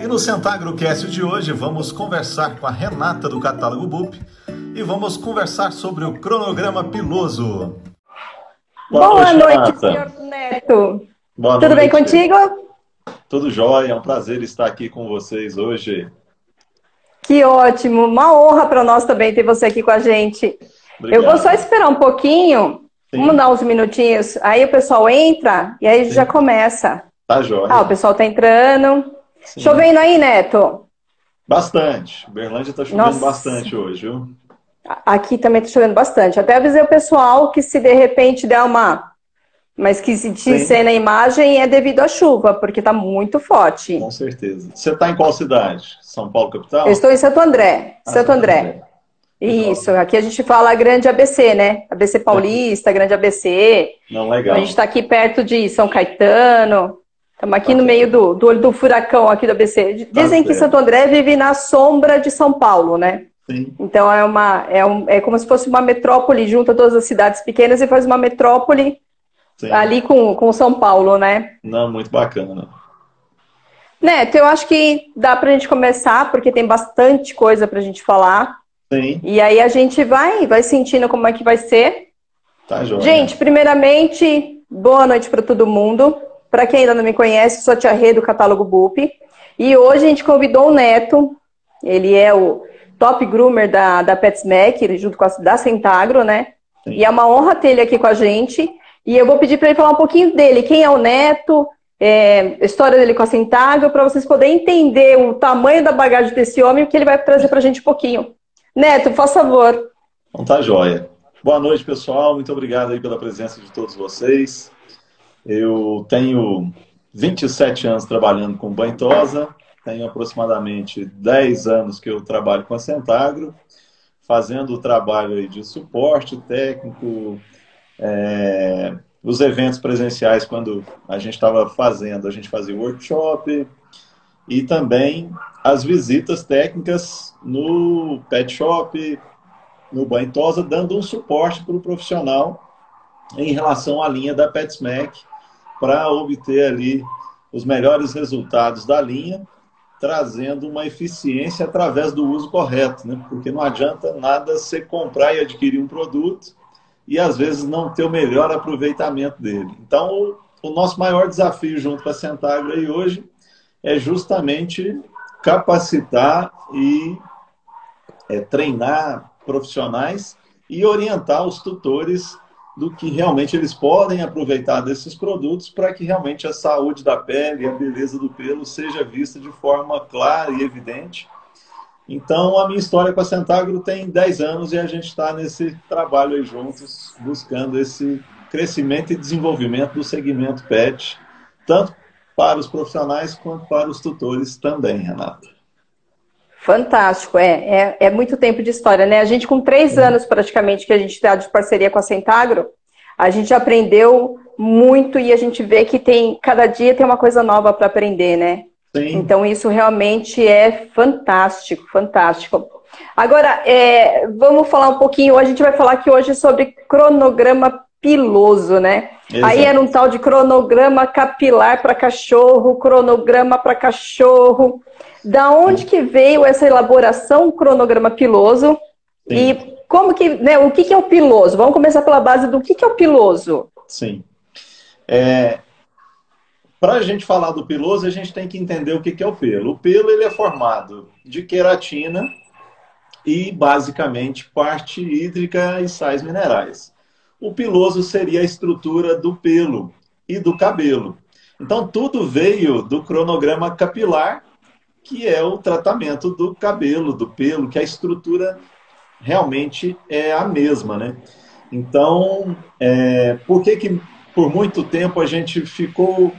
E no Centagrocast de hoje vamos conversar com a Renata do Catálogo BUP e vamos conversar sobre o cronograma piloso. Boa, Boa noite, noite senhor Neto. Boa Tudo noite. bem contigo? Tudo jóia, é um prazer estar aqui com vocês hoje. Que ótimo, uma honra para nós também ter você aqui com a gente. Obrigado. Eu vou só esperar um pouquinho, Sim. vamos dar uns minutinhos, aí o pessoal entra e aí Sim. já começa. Tá jóia. Ah, o pessoal tá entrando. Sim. Chovendo aí, Neto? Bastante. Berlândia tá chovendo Nossa. bastante hoje, viu? Aqui também tá chovendo bastante. Até avisei o pessoal que se de repente der uma mas que se disser na imagem é devido à chuva, porque está muito forte. Com certeza. Você está em qual cidade? São Paulo, capital? Eu estou em Santo André. Ah, Santo André. André. Isso, aqui a gente fala grande ABC, né? ABC Paulista, grande ABC. Não, legal. A gente está aqui perto de São Caetano. Estamos aqui no meio do, do olho do furacão aqui do ABC. Dizem tá que Santo André vive na sombra de São Paulo, né? Sim. Então é uma é, um, é como se fosse uma metrópole, junta todas as cidades pequenas e faz uma metrópole Sim. ali com, com São Paulo, né? Não, muito bacana. Neto, eu acho que dá para a gente começar, porque tem bastante coisa para a gente falar. Sim. E aí a gente vai, vai sentindo como é que vai ser. Tá, joia. Gente, primeiramente, boa noite para todo mundo. Para quem ainda não me conhece, sou a Tia Rê do Catálogo BUP. E hoje a gente convidou o Neto, ele é o top groomer da, da PetSmack, junto com a da Centagro, né? Sim. E é uma honra ter ele aqui com a gente. E eu vou pedir para ele falar um pouquinho dele, quem é o Neto, é, história dele com a Centagro, para vocês poderem entender o tamanho da bagagem desse homem, que ele vai trazer para a gente um pouquinho. Neto, por favor. Então tá joia. Boa noite, pessoal. Muito obrigado aí pela presença de todos vocês. Eu tenho 27 anos trabalhando com banhosa, tenho aproximadamente 10 anos que eu trabalho com a Centagro, fazendo o trabalho de suporte técnico, é, os eventos presenciais, quando a gente estava fazendo, a gente fazia workshop e também as visitas técnicas no pet shop, no banho tosa, dando um suporte para o profissional em relação à linha da PetSmack para obter ali os melhores resultados da linha, trazendo uma eficiência através do uso correto, né? Porque não adianta nada você comprar e adquirir um produto e às vezes não ter o melhor aproveitamento dele. Então, o, nosso maior desafio junto com a Centagra aí hoje é justamente capacitar e é, treinar profissionais e orientar os tutores do que realmente eles podem aproveitar desses produtos para que realmente a saúde da pele a beleza do pelo seja vista de forma clara e evidente então, a minha história com a Centagro tem 10 anos e a gente está nesse trabalho aí juntos, buscando esse crescimento e desenvolvimento do segmento PET, tanto para os profissionais quanto para os tutores também, Renata. Fantástico, é, é, é muito tempo de história, né? A gente, com três é. anos praticamente que a gente está de parceria com a Centagro, a gente aprendeu muito e a gente vê que tem cada dia tem uma coisa nova para aprender, né? Sim. Então, isso realmente é fantástico, fantástico. Agora, é, vamos falar um pouquinho, a gente vai falar aqui hoje sobre cronograma piloso, né? Exato. Aí era um tal de cronograma capilar para cachorro, cronograma para cachorro. Da onde que veio essa elaboração cronograma piloso? Sim. E como que, né, o que, que é o piloso? Vamos começar pela base do que, que é o piloso. Sim. É, para a gente falar do piloso, a gente tem que entender o que é o pelo. O pelo ele é formado de queratina e, basicamente, parte hídrica e sais minerais. O piloso seria a estrutura do pelo e do cabelo. Então, tudo veio do cronograma capilar, que é o tratamento do cabelo, do pelo, que a estrutura realmente é a mesma, né? Então, é, por que, que por muito tempo a gente ficou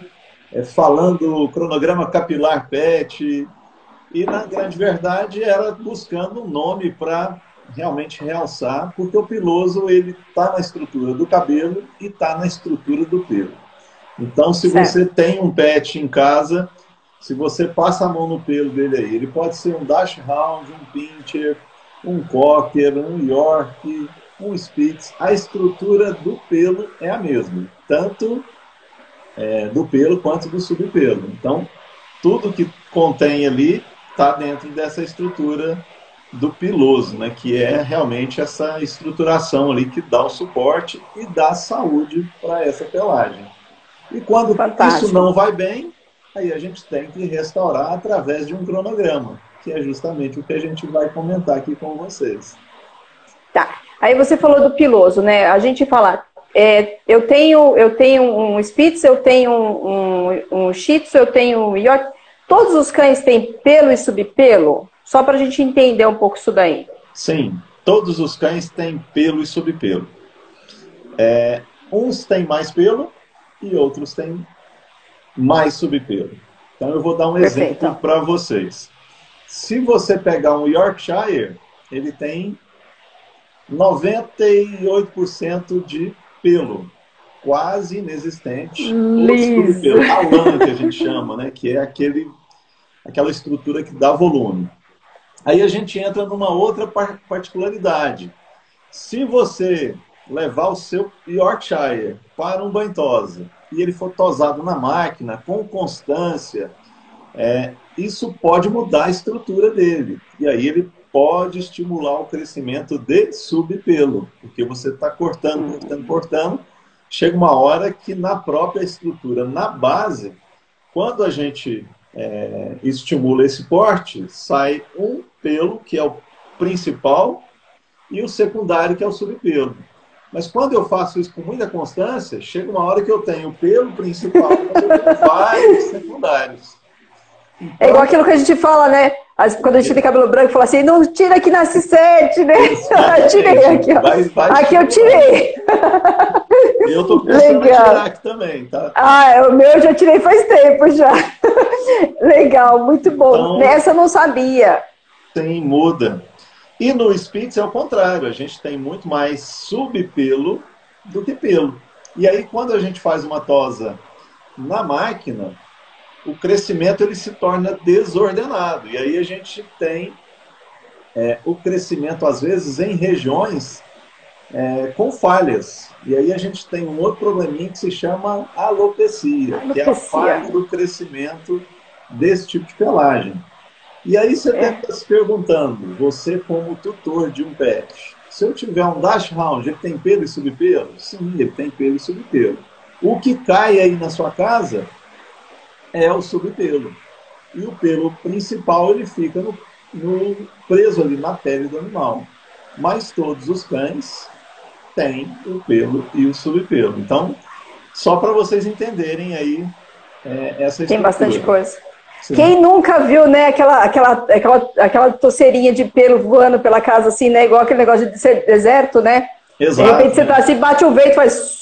é, falando cronograma capilar PET, e na grande verdade era buscando um nome para realmente realçar, porque o piloso ele está na estrutura do cabelo e está na estrutura do pelo. Então, se certo. você tem um pet em casa, se você passa a mão no pelo dele aí, ele pode ser um Dachshund, um Pinscher, um Cocker, um York, um Spitz. A estrutura do pelo é a mesma, tanto é, do pelo quanto do subpelo. Então, tudo que contém ali está dentro dessa estrutura do piloso, né, que é realmente essa estruturação ali que dá o suporte e dá saúde para essa pelagem. E quando Fantástico. isso não vai bem, aí a gente tem que restaurar através de um cronograma, que é justamente o que a gente vai comentar aqui com vocês. Tá. Aí você falou do piloso, né? A gente fala, é, eu tenho eu tenho um Spitz, eu tenho um, um, um Shih Tzu, eu tenho um York. Todos os cães têm pelo e subpelo? Só para a gente entender um pouco isso daí. Sim, todos os cães têm pelo e subpelo. É, uns têm mais pelo e outros têm mais subpelo. Então eu vou dar um Perfeito. exemplo para vocês. Se você pegar um Yorkshire, ele tem 98% de pelo, quase inexistente. Subpelo, a lã que a gente chama, né? Que é aquele, aquela estrutura que dá volume. Aí a gente entra numa outra particularidade. Se você levar o seu Yorkshire para um banho tosa e ele for tosado na máquina com constância, é, isso pode mudar a estrutura dele. E aí ele pode estimular o crescimento de subpelo, porque você está cortando, cortando, cortando. Chega uma hora que na própria estrutura, na base, quando a gente é, estimula esse corte, sai um pelo, que é o principal, e o secundário, que é o subpelo. Mas quando eu faço isso com muita constância, chega uma hora que eu tenho pelo principal vários secundários. Então, é igual aquilo que a gente fala, né? Quando a gente tem cabelo branco, fala assim, não tira que nasce sete, né? Eu tirei aqui, ó. Vai, vai aqui eu tirei. E eu tô pensando Legal. tirar aqui também, tá? Ah, o meu eu já tirei faz tempo já. Legal, muito bom. Então, Nessa eu não sabia. Sim, muda. E no Spitz é o contrário, a gente tem muito mais subpelo do que pelo. E aí, quando a gente faz uma tosa na máquina, o crescimento ele se torna desordenado. E aí a gente tem é, o crescimento, às vezes, em regiões é, com falhas. E aí a gente tem um outro probleminha que se chama alopecia, alopecia. que é a falha do crescimento desse tipo de pelagem. E aí você é. deve estar se perguntando, você como tutor de um pet, se eu tiver um dash round, ele tem pelo e subpelo? Sim, ele tem pelo e subpelo. O que cai aí na sua casa é o subpelo. E o pelo principal ele fica no, no, preso ali na pele do animal. Mas todos os cães têm o pelo e o subpelo. Então, só para vocês entenderem aí é, essa Tem bastante coisa. Sim. Quem nunca viu, né, aquela, aquela, aquela, aquela toceirinha de pelo voando pela casa, assim, né, igual aquele negócio de ser deserto, né? Exato. De repente você tá assim, bate o vento, faz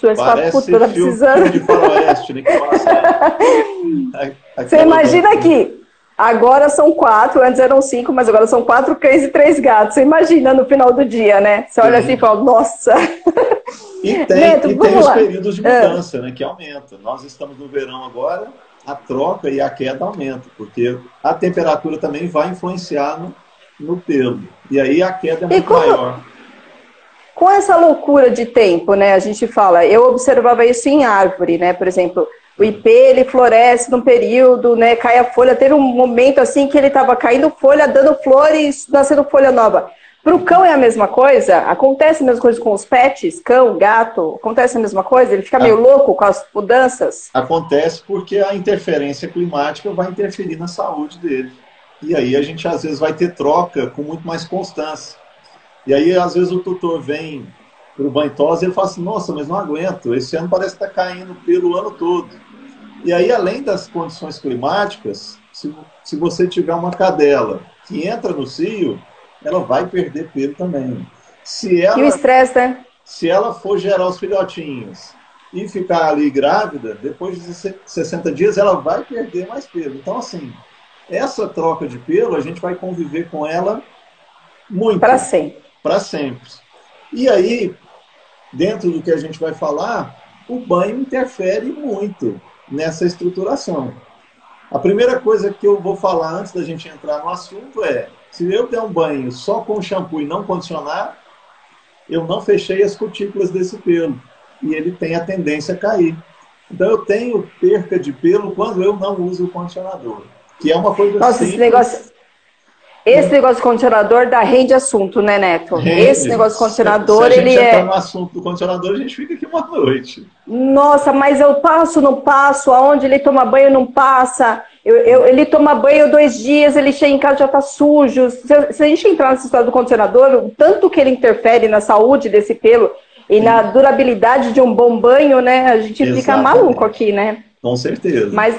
você Parece puta, tá precisando. De faroeste, né? Você imagina que agora são quatro, antes eram cinco, mas agora são quatro cães e três gatos. Você imagina no final do dia, né? Você olha Sim. assim e fala, nossa. E tem, Neto, e tem os períodos de é. mudança, né? Que aumenta. Nós estamos no verão agora, a troca e a queda aumenta, porque a temperatura também vai influenciar no, no pelo. E aí a queda é muito como... maior com essa loucura de tempo, né? A gente fala, eu observava isso em árvore, né? Por exemplo, o IP ele floresce num período, né? Cai a folha. Teve um momento assim que ele estava caindo folha, dando flores, nascendo folha nova. Para o cão é a mesma coisa? Acontece a mesma coisa com os pets? Cão, gato? Acontece a mesma coisa? Ele fica meio louco com as mudanças? Acontece porque a interferência climática vai interferir na saúde dele. E aí a gente às vezes vai ter troca com muito mais constância. E aí, às vezes, o tutor vem para o banho e ele fala assim, nossa, mas não aguento, esse ano parece que está caindo pelo ano todo. E aí, além das condições climáticas, se, se você tiver uma cadela que entra no cio, ela vai perder pelo também. Se ela, e o estresse, né? Se ela for gerar os filhotinhos e ficar ali grávida, depois de 60 dias ela vai perder mais pelo. Então, assim, essa troca de pelo, a gente vai conviver com ela muito. Para sempre para sempre. E aí, dentro do que a gente vai falar, o banho interfere muito nessa estruturação. A primeira coisa que eu vou falar antes da gente entrar no assunto é: se eu der um banho só com shampoo e não condicionar, eu não fechei as cutículas desse pelo e ele tem a tendência a cair. Então eu tenho perca de pelo quando eu não uso o condicionador, que é uma coisa Nossa, simples. esse negócio esse negócio de condicionador dá rende assunto, né, Neto? Rende. Esse negócio de condicionador, se, se ele é. no assunto do condicionador, a gente fica aqui uma noite. Nossa, mas eu passo, não passo, aonde ele toma banho, não passa. Eu, eu, ele toma banho dois dias, ele chega em casa já tá sujo. Se, se a gente entrar nessa história do condicionador, o tanto que ele interfere na saúde desse pelo e Sim. na durabilidade de um bom banho, né? A gente Exatamente. fica maluco aqui, né? Com certeza. Mas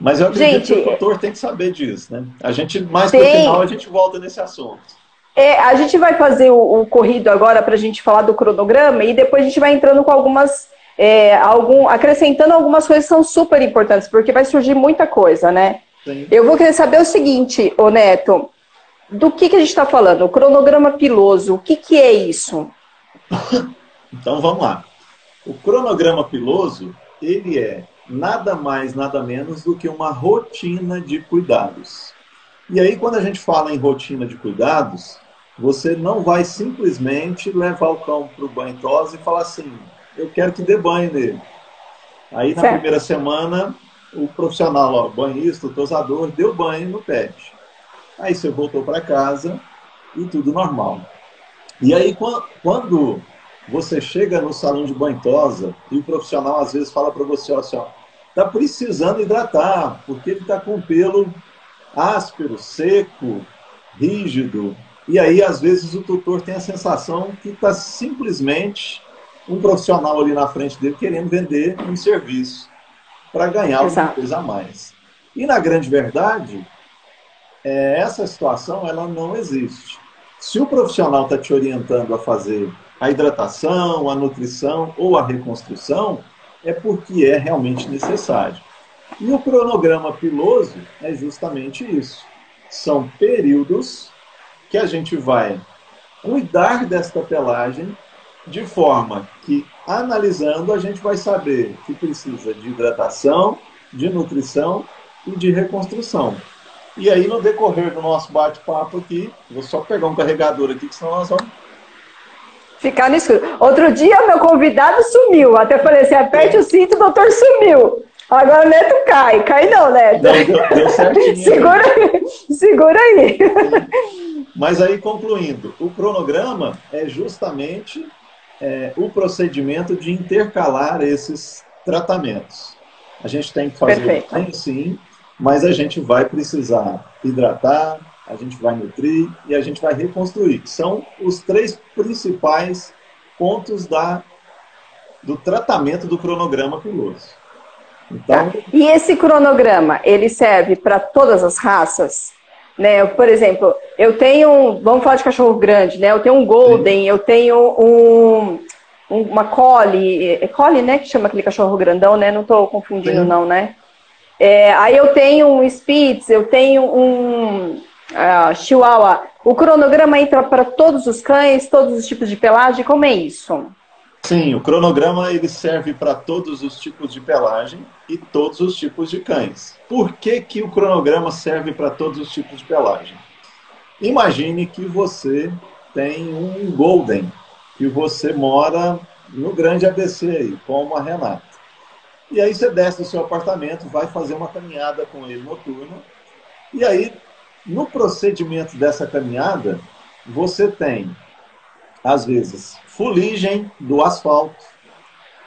mas eu acredito gente, que o doutor tem que saber disso, né? A gente, mais tem... pro final, a gente volta nesse assunto. É, a gente vai fazer o, o corrido agora para a gente falar do cronograma e depois a gente vai entrando com algumas, é, algum, acrescentando algumas coisas que são super importantes, porque vai surgir muita coisa, né? Sim. Eu vou querer saber o seguinte, ô Neto, do que, que a gente está falando? O cronograma piloso, o que, que é isso? então vamos lá. O cronograma piloso, ele é nada mais, nada menos do que uma rotina de cuidados. E aí, quando a gente fala em rotina de cuidados, você não vai simplesmente levar o cão para o banho e falar assim: eu quero que dê banho nele. Aí, na certo. primeira semana, o profissional, ó, banhista, o tosador, deu banho no pet. Aí você voltou para casa e tudo normal. E aí, quando você chega no salão de banho tosa e o profissional às vezes fala para você assim, ó, está precisando hidratar, porque ele está com o pelo áspero, seco, rígido. E aí, às vezes, o tutor tem a sensação que está simplesmente um profissional ali na frente dele querendo vender um serviço para ganhar Exato. alguma coisa a mais. E, na grande verdade, é, essa situação ela não existe. Se o profissional está te orientando a fazer a hidratação, a nutrição ou a reconstrução, é porque é realmente necessário. E o cronograma piloso é justamente isso. São períodos que a gente vai cuidar desta pelagem de forma que, analisando, a gente vai saber que precisa de hidratação, de nutrição e de reconstrução. E aí, no decorrer do nosso bate-papo aqui, vou só pegar um carregador aqui, que senão nós vamos Ficar no escuro. Outro dia, meu convidado sumiu. Até falei assim: aperte o cinto, o doutor sumiu. Agora o Neto cai. Cai não, Neto. Não, deu, deu certinho. segura, segura aí. Mas aí, concluindo, o cronograma é justamente é, o procedimento de intercalar esses tratamentos. A gente tem que fazer Perfeito. sim, mas a gente vai precisar hidratar, a gente vai nutrir e a gente vai reconstruir. São os três principais pontos da, do tratamento do cronograma piloso. Então... Tá. E esse cronograma, ele serve para todas as raças? Né? Por exemplo, eu tenho, vamos falar de cachorro grande, né? Eu tenho um Golden, Sim. eu tenho um, uma Collie, é Collie, né? Que chama aquele cachorro grandão, né? Não estou confundindo Sim. não, né? É, aí eu tenho um Spitz, eu tenho um, uh, Chihuahua, o cronograma entra para todos os cães, todos os tipos de pelagem? Como é isso? Sim, o cronograma ele serve para todos os tipos de pelagem e todos os tipos de cães. Por que, que o cronograma serve para todos os tipos de pelagem? Imagine que você tem um Golden e você mora no grande ABC aí, como a Renata. E aí você desce do seu apartamento, vai fazer uma caminhada com ele noturna, e aí no procedimento dessa caminhada, você tem, às vezes, fuligem do asfalto.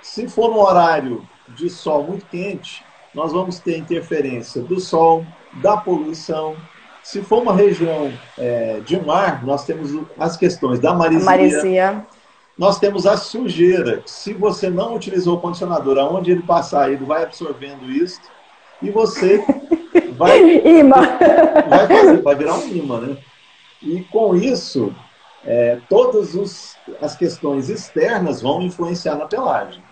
Se for no horário de sol muito quente, nós vamos ter interferência do sol, da poluição. Se for uma região é, de mar, nós temos as questões da marisia. marisia. Nós temos a sujeira. Se você não utilizou o condicionador, aonde ele passar, ele vai absorvendo isso. E você vai, imã. vai, fazer, vai virar um imã, né? E com isso, é, todas os, as questões externas vão influenciar na pelagem.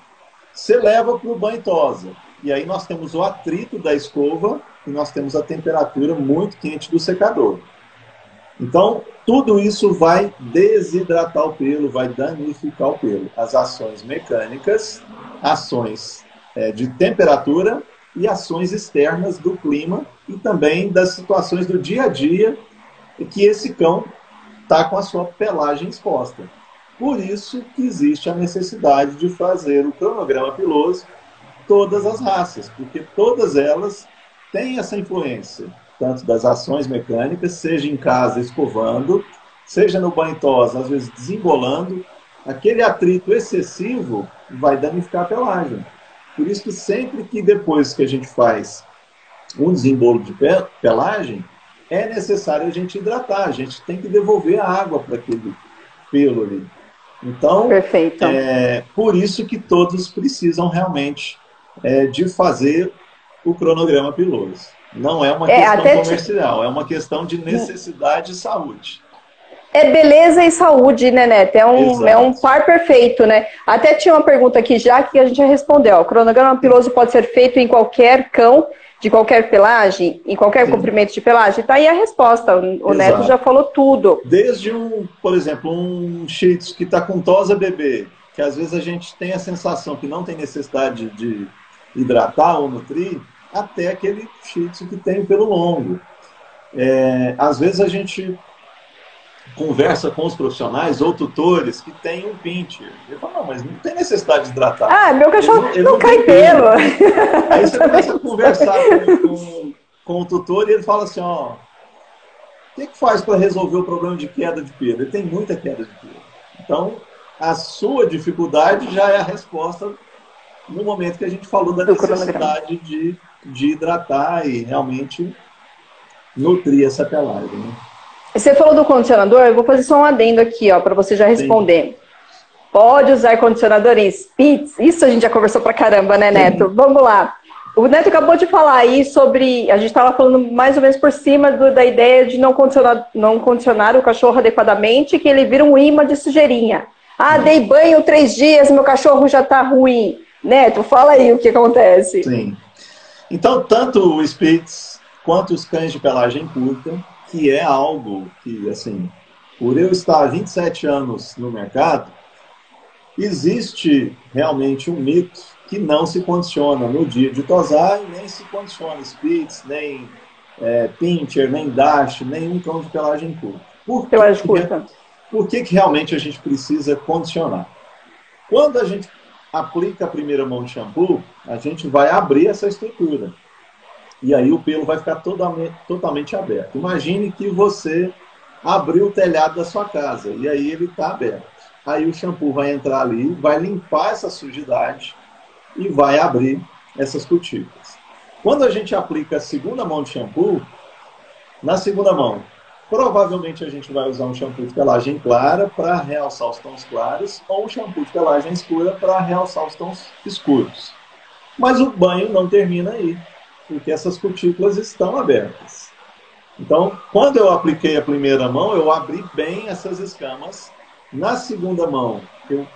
Você leva para o banho tosa, e aí nós temos o atrito da escova e nós temos a temperatura muito quente do secador. Então, tudo isso vai desidratar o pelo, vai danificar o pelo. As ações mecânicas, ações é, de temperatura e ações externas do clima e também das situações do dia a dia que esse cão está com a sua pelagem exposta. Por isso que existe a necessidade de fazer o cronograma piloso todas as raças, porque todas elas têm essa influência, tanto das ações mecânicas, seja em casa escovando, seja no banho tosa, às vezes desembolando, aquele atrito excessivo vai danificar a pelagem. Por isso que sempre que depois que a gente faz um desembolo de pelagem, é necessário a gente hidratar, a gente tem que devolver a água para aquele pelo ali. Então, Perfeito. é por isso que todos precisam realmente é, de fazer o cronograma piloso. Não é uma é, questão comercial, é uma questão de necessidade e saúde. É beleza e saúde, né, Neto? É um, é um par perfeito, né? Até tinha uma pergunta aqui já que a gente já respondeu. O cronograma piloso pode ser feito em qualquer cão, de qualquer pelagem, em qualquer Sim. comprimento de pelagem? Tá aí a resposta. O Exato. Neto já falou tudo. Desde um, por exemplo, um Shih Tzu que está com tosa bebê, que às vezes a gente tem a sensação que não tem necessidade de hidratar ou nutrir, até aquele Shih Tzu que tem pelo longo. É, às vezes a gente conversa com os profissionais ou tutores que têm um pincher. Ele fala, não, mas não tem necessidade de hidratar. Ah, meu cachorro ele, ele não, não, cai pelo. Aí você começa a conversar com, com, com, o tutor e ele fala assim, ó, o que, que faz para resolver o problema de queda de pelo? Ele tem muita queda de pelo. Então, a sua dificuldade já é a resposta no momento que a gente falou da necessidade de, de hidratar e realmente nutrir essa pelagem. Né? Você falou do condicionador, eu vou fazer só um adendo aqui, ó, para você já responder. Sim. Pode usar condicionador em Spitz? Isso a gente já conversou pra caramba, né, Neto? Sim. Vamos lá. O Neto acabou de falar aí sobre. A gente estava falando mais ou menos por cima do, da ideia de não condicionar, não condicionar o cachorro adequadamente, que ele vira um imã de sujeirinha. Ah, dei banho três dias, meu cachorro já está ruim. Neto, fala aí o que acontece. Sim. Então, tanto o Spitz quanto os cães de pelagem curta que é algo que, assim, por eu estar 27 anos no mercado, existe realmente um mito que não se condiciona no dia de tosar e nem se condiciona Spitz, nem é, Pincher, nem Dash, nem um cão de pelagem curta. Por pelagem curta. Por que, que realmente a gente precisa condicionar? Quando a gente aplica a primeira mão de shampoo, a gente vai abrir essa estrutura e aí o pelo vai ficar totalmente, totalmente aberto. Imagine que você abriu o telhado da sua casa e aí ele está aberto. Aí o shampoo vai entrar ali, vai limpar essa sujidade e vai abrir essas cutículas. Quando a gente aplica a segunda mão de shampoo, na segunda mão, provavelmente a gente vai usar um shampoo de pelagem clara para realçar os tons claros ou um shampoo de pelagem escura para realçar os tons escuros. Mas o banho não termina aí porque essas cutículas estão abertas. Então, quando eu apliquei a primeira mão, eu abri bem essas escamas. Na segunda mão, eu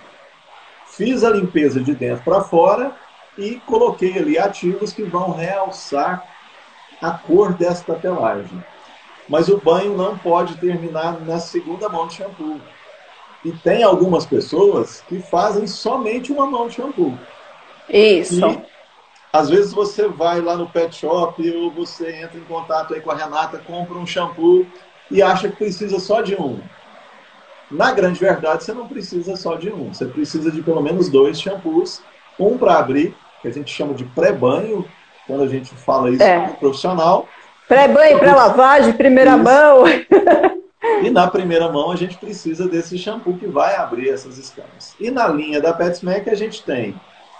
fiz a limpeza de dentro para fora e coloquei ali ativos que vão realçar a cor desta pelagem. Mas o banho não pode terminar na segunda mão de shampoo. E tem algumas pessoas que fazem somente uma mão de shampoo. Isso. E às vezes você vai lá no pet shop ou você entra em contato aí com a Renata, compra um shampoo e acha que precisa só de um. Na grande verdade, você não precisa só de um. Você precisa de pelo menos dois shampoos. Um para abrir, que a gente chama de pré-banho, quando a gente fala isso é. profissional. Pré-banho, pré-lavagem, primeira isso. mão. E na primeira mão a gente precisa desse shampoo que vai abrir essas escamas. E na linha da PetSmack a gente tem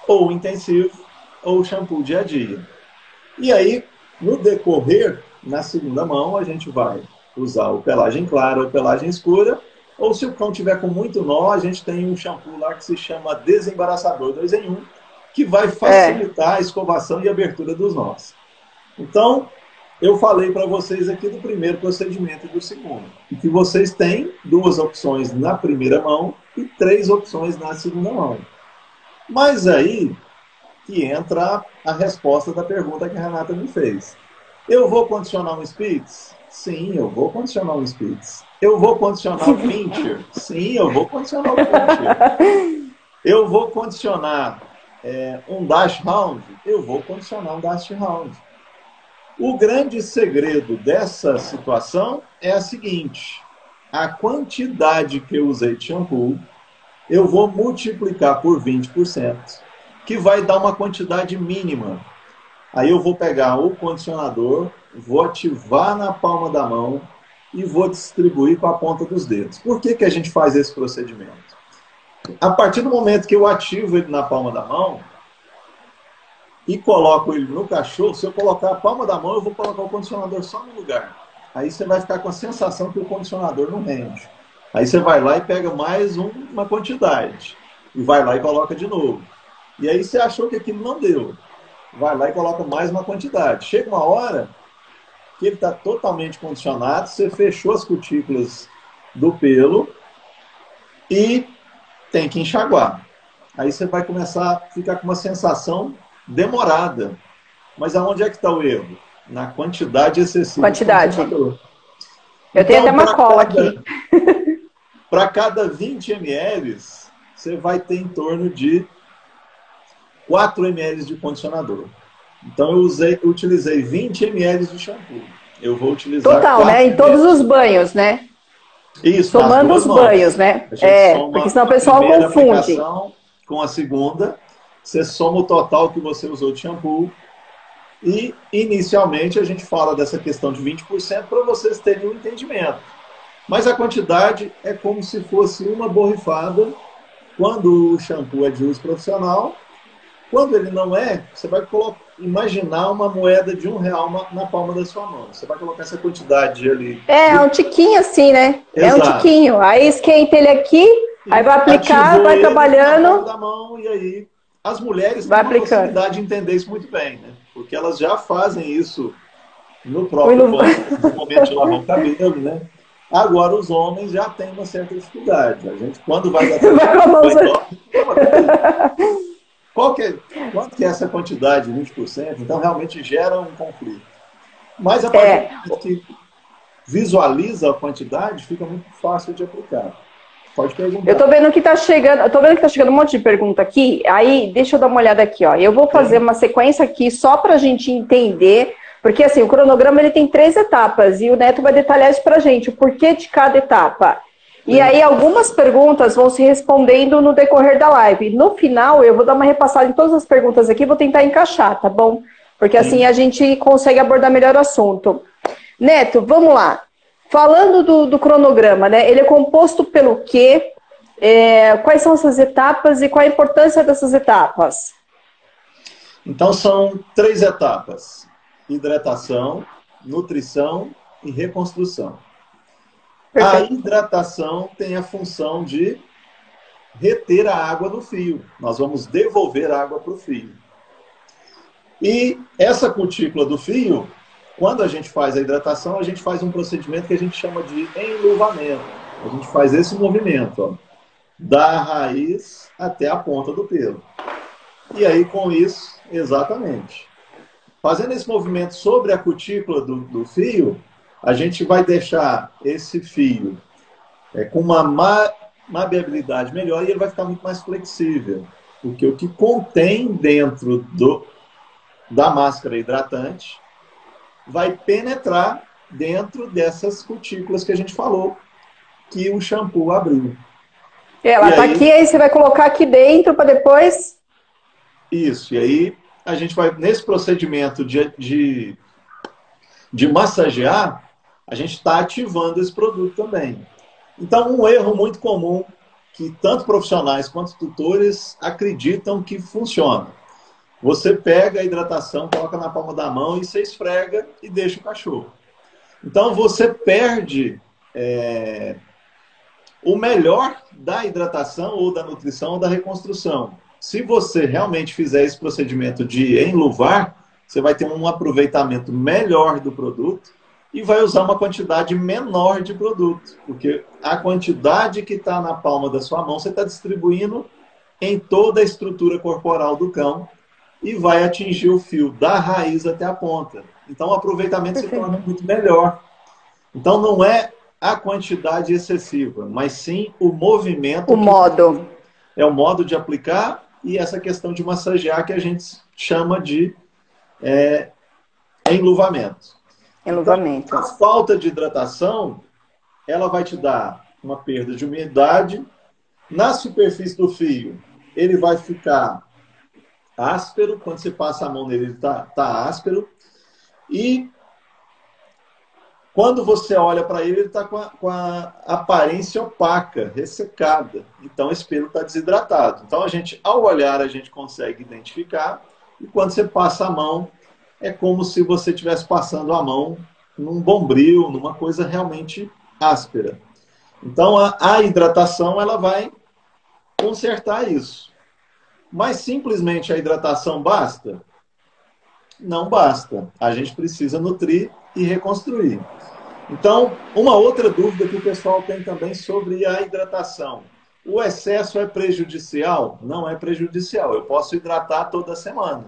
ou intensivo ou shampoo dia a dia. E aí, no decorrer, na segunda mão, a gente vai usar o pelagem clara ou pelagem escura, ou se o cão tiver com muito nó, a gente tem um shampoo lá que se chama desembaraçador 2 em 1, um, que vai facilitar é. a escovação e abertura dos nós. Então, eu falei para vocês aqui do primeiro procedimento e do segundo. E que vocês têm duas opções na primeira mão e três opções na segunda mão. Mas aí, que entra a resposta da pergunta que a Renata me fez. Eu vou condicionar um Spitz? Sim, eu vou condicionar um Spitz. Eu vou condicionar o Pincher? Sim, eu vou condicionar o Pincher. Eu vou condicionar é, um Dash Round? Eu vou condicionar um Dash Round. O grande segredo dessa situação é a seguinte: a quantidade que eu usei de shampoo, eu vou multiplicar por 20%. Que vai dar uma quantidade mínima. Aí eu vou pegar o condicionador, vou ativar na palma da mão e vou distribuir com a ponta dos dedos. Por que, que a gente faz esse procedimento? A partir do momento que eu ativo ele na palma da mão e coloco ele no cachorro, se eu colocar a palma da mão, eu vou colocar o condicionador só no lugar. Aí você vai ficar com a sensação que o condicionador não rende. Aí você vai lá e pega mais um, uma quantidade. E vai lá e coloca de novo. E aí você achou que aquilo não deu. Vai lá e coloca mais uma quantidade. Chega uma hora que ele está totalmente condicionado, você fechou as cutículas do pelo e tem que enxaguar. Aí você vai começar a ficar com uma sensação demorada. Mas aonde é que está o erro? Na quantidade excessiva. Quantidade. Eu então, tenho até uma cola cada, aqui. Para cada 20 ml, você vai ter em torno de 4 ml de condicionador. Então eu usei, eu utilizei 20 ml de shampoo. Eu vou utilizar. Total, né? Em todos os banhos, né? Isso, Somando os mãos. banhos, né? É, porque senão o pessoal confunde. Com a segunda, você soma o total que você usou de shampoo. E, inicialmente, a gente fala dessa questão de 20% para vocês terem um entendimento. Mas a quantidade é como se fosse uma borrifada. Quando o shampoo é de uso profissional, quando ele não é, você vai colocar, imaginar uma moeda de um real na palma da sua mão. Você vai colocar essa quantidade ali. É, é um tiquinho assim, né? Exato. É um tiquinho. Aí esquenta ele aqui, e aí vai aplicar, vai trabalhando. Na palma da mão, e aí as mulheres vai têm a possibilidade de entender isso muito bem, né? Porque elas já fazem isso no próprio no... banho, no momento de lavar o cabelo, né? Agora os homens já têm uma certa dificuldade. A gente, quando vai dar vai, vai, qual que é, quanto que é essa quantidade, 20%? Então, realmente gera um conflito. Mas a partir é. do que visualiza a quantidade, fica muito fácil de aplicar. Pode perguntar. Eu estou vendo que está chegando, eu tô vendo que tá chegando um monte de pergunta aqui. Aí, deixa eu dar uma olhada aqui, ó. Eu vou fazer uma sequência aqui só para a gente entender, porque assim, o cronograma ele tem três etapas e o Neto vai detalhar isso para a gente, o porquê de cada etapa. E aí algumas perguntas vão se respondendo no decorrer da live. No final, eu vou dar uma repassada em todas as perguntas aqui, vou tentar encaixar, tá bom? Porque assim a gente consegue abordar melhor o assunto. Neto, vamos lá. Falando do, do cronograma, né? Ele é composto pelo quê? É, quais são essas etapas e qual a importância dessas etapas? Então são três etapas: hidratação, nutrição e reconstrução. A hidratação tem a função de reter a água do fio. Nós vamos devolver água para o fio. E essa cutícula do fio, quando a gente faz a hidratação, a gente faz um procedimento que a gente chama de enluvamento. A gente faz esse movimento, ó, da raiz até a ponta do pelo. E aí, com isso, exatamente. Fazendo esse movimento sobre a cutícula do, do fio, a gente vai deixar esse fio é, com uma mabiabilidade melhor e ele vai ficar muito mais flexível. Porque o que contém dentro do, da máscara hidratante vai penetrar dentro dessas cutículas que a gente falou que o shampoo abriu. Ela está aqui, aí você vai colocar aqui dentro para depois. Isso, e aí a gente vai, nesse procedimento de, de, de massagear, a gente está ativando esse produto também. Então, um erro muito comum que tanto profissionais quanto tutores acreditam que funciona. Você pega a hidratação, coloca na palma da mão e você esfrega e deixa o cachorro. Então, você perde é, o melhor da hidratação ou da nutrição ou da reconstrução. Se você realmente fizer esse procedimento de enluvar, você vai ter um aproveitamento melhor do produto e vai usar uma quantidade menor de produto, porque a quantidade que está na palma da sua mão você está distribuindo em toda a estrutura corporal do cão e vai atingir o fio da raiz até a ponta. Então o aproveitamento Perfeito. se torna muito melhor. Então não é a quantidade excessiva, mas sim o movimento. O modo. É o modo de aplicar e essa questão de massagear que a gente chama de é, enluvamento. Enluvamento. Então, a falta de hidratação, ela vai te dar uma perda de umidade. Na superfície do fio, ele vai ficar áspero, quando você passa a mão nele, ele está tá áspero. E quando você olha para ele, ele está com, com, a aparência opaca, ressecada. Então, esse pelo está desidratado. Então, a gente, ao olhar, a gente consegue identificar. E quando você passa a mão, é como se você estivesse passando a mão num bombril, numa coisa realmente áspera. Então, a, a hidratação ela vai consertar isso. Mas simplesmente a hidratação basta? Não basta. A gente precisa nutrir e reconstruir. Então, uma outra dúvida que o pessoal tem também sobre a hidratação. O excesso é prejudicial? Não é prejudicial. Eu posso hidratar toda semana.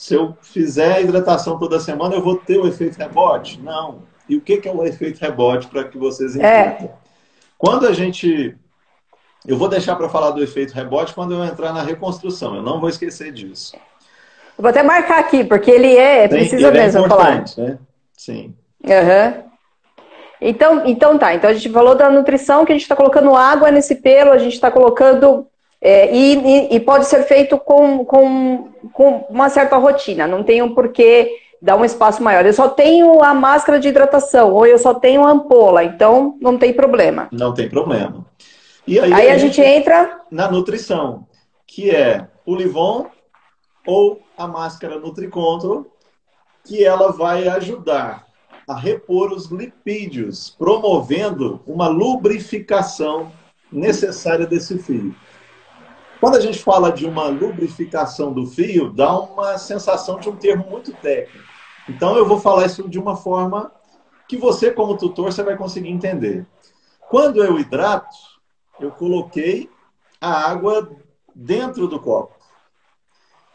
Se eu fizer a hidratação toda semana, eu vou ter o efeito rebote? Não. E o que é o efeito rebote para que vocês entendam? É. Quando a gente. Eu vou deixar para falar do efeito rebote quando eu entrar na reconstrução. Eu não vou esquecer disso. vou até marcar aqui, porque ele é. Tem, precisa ele é mesmo é falar. Né? Sim. Uhum. Então, então tá. Então a gente falou da nutrição, que a gente está colocando água nesse pelo, a gente está colocando. É, e, e, pode ser feito com, com, com uma certa rotina. Não tem um porquê dar um espaço maior. Eu só tenho a máscara de hidratação, ou eu só tenho a ampola, então não tem problema. Não tem problema. E aí, aí a, gente, gente entra na nutrição, que é o Livon ou a máscara NutriControl, que ela vai ajudar a repor os lipídios, promovendo uma lubrificação necessária desse fio. Quando a gente fala de uma lubrificação do fio, dá uma sensação de um termo muito técnico. Então eu vou falar isso de uma forma que você, como tutor, você vai conseguir entender. Quando eu hidrato, eu coloquei a água dentro do copo.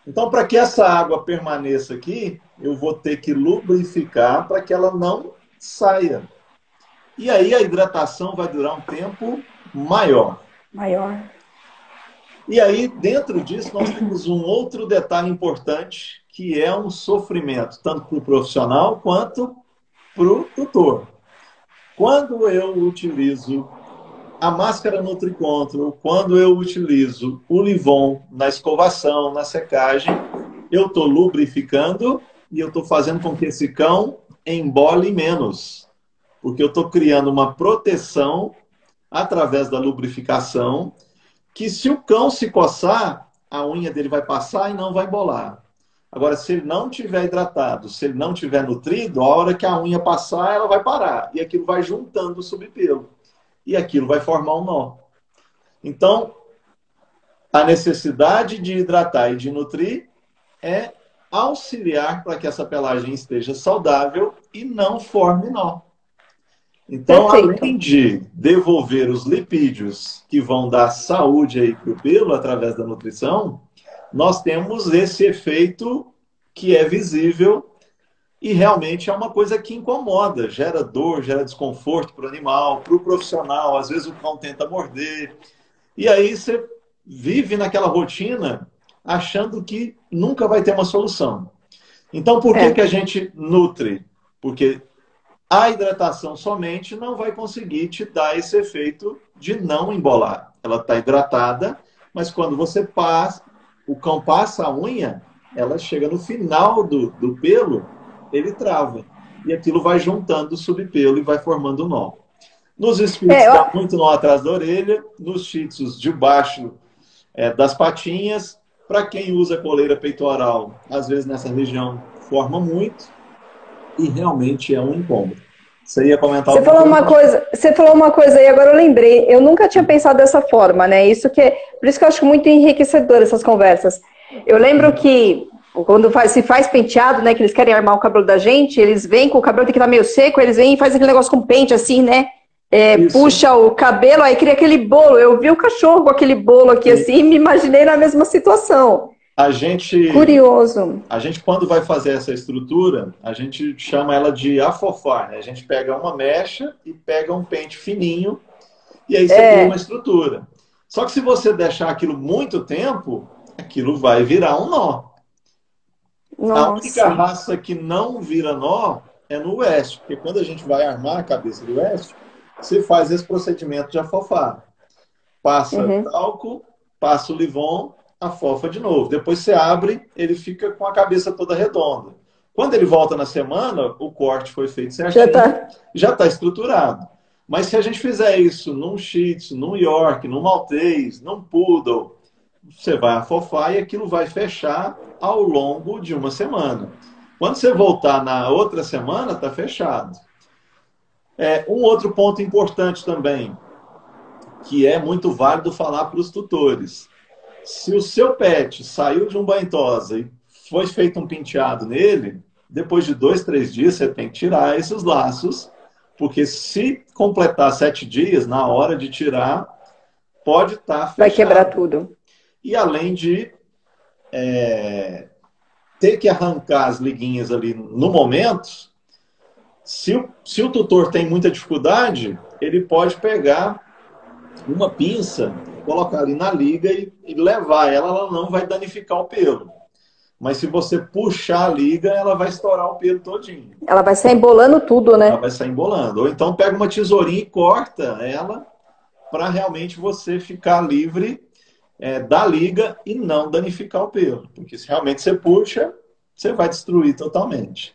Então, para que essa água permaneça aqui, eu vou ter que lubrificar para que ela não saia. E aí a hidratação vai durar um tempo maior. Maior. E aí, dentro disso, nós temos um outro detalhe importante, que é um sofrimento, tanto para o profissional quanto para o tutor. Quando eu utilizo a máscara NutriControl, quando eu utilizo o Livon na escovação, na secagem, eu estou lubrificando e eu estou fazendo com que esse cão embole menos. Porque eu estou criando uma proteção através da lubrificação, que se o cão se coçar, a unha dele vai passar e não vai embolar. Agora, se ele não tiver hidratado, se ele não tiver nutrido, a hora que a unha passar, ela vai parar. E aquilo vai juntando o subpelo. E aquilo vai formar um nó. Então, a necessidade de hidratar e de nutrir é auxiliar para que essa pelagem esteja saudável e não forme nó. Então, Perfeito. além de devolver os lipídios que vão dar saúde aí para o pelo através da nutrição, nós temos esse efeito que é visível e realmente é uma coisa que incomoda, gera dor, gera desconforto para o animal, para o profissional. Às vezes o cão tenta morder. E aí você vive naquela rotina achando que nunca vai ter uma solução. Então, por que, é. que a gente nutre? Porque a hidratação somente não vai conseguir te dar esse efeito de não embolar. Ela está hidratada, mas quando você passa, o cão passa a unha, ela chega no final do, do pelo, ele trava. E aquilo vai juntando o subpelo e vai formando nó. Nos espíritos é, eu... dá muito nó atrás da orelha, nos shih debaixo é, das patinhas, para quem usa coleira peitoral, às vezes nessa região forma muito e realmente é um incômodo. Você ia comentar Você falou uma coisa, você falou uma coisa aí, agora eu lembrei. Eu nunca tinha pensado dessa forma, né? Isso que é, por isso que eu acho muito enriquecedor essas conversas. Eu lembro que quando faz, se faz penteado, né, que eles querem armar o cabelo da gente, eles vêm com o cabelo tem que estar meio seco, eles vêm e fazem aquele negócio com pente assim, né? é, puxa o cabelo, aí cria aquele bolo. Eu vi o cachorro com aquele bolo aqui Sim. assim e me imaginei na mesma situação. A gente. Curioso. A gente, quando vai fazer essa estrutura, a gente chama ela de afofar. Né? A gente pega uma mecha e pega um pente fininho e aí você é. cria uma estrutura. Só que se você deixar aquilo muito tempo, aquilo vai virar um nó. Nossa. A única raça que não vira nó é no oeste, porque quando a gente vai armar a cabeça do oeste, você faz esse procedimento de afofar. Passa uhum. talco, passa o Livon afofa de novo. Depois você abre, ele fica com a cabeça toda redonda. Quando ele volta na semana, o corte foi feito certinho, já está tá estruturado. Mas se a gente fizer isso num Shih Tzu, num York, num Maltese, num Poodle, você vai afofar e aquilo vai fechar ao longo de uma semana. Quando você voltar na outra semana, está fechado. É, um outro ponto importante também, que é muito válido falar para os tutores. Se o seu pet saiu de um banho tosa e foi feito um penteado nele, depois de dois, três dias você tem que tirar esses laços, porque se completar sete dias, na hora de tirar, pode estar tá Vai quebrar tudo. E além de é, ter que arrancar as liguinhas ali no momento, se o, se o tutor tem muita dificuldade, ele pode pegar uma pinça, colocar ali na liga e, e levar ela, ela não vai danificar o pelo. Mas se você puxar a liga, ela vai estourar o pelo todinho. Ela vai sair embolando tudo, né? Ela vai sair embolando. Ou então pega uma tesourinha e corta ela para realmente você ficar livre é, da liga e não danificar o pelo. Porque se realmente você puxa, você vai destruir totalmente.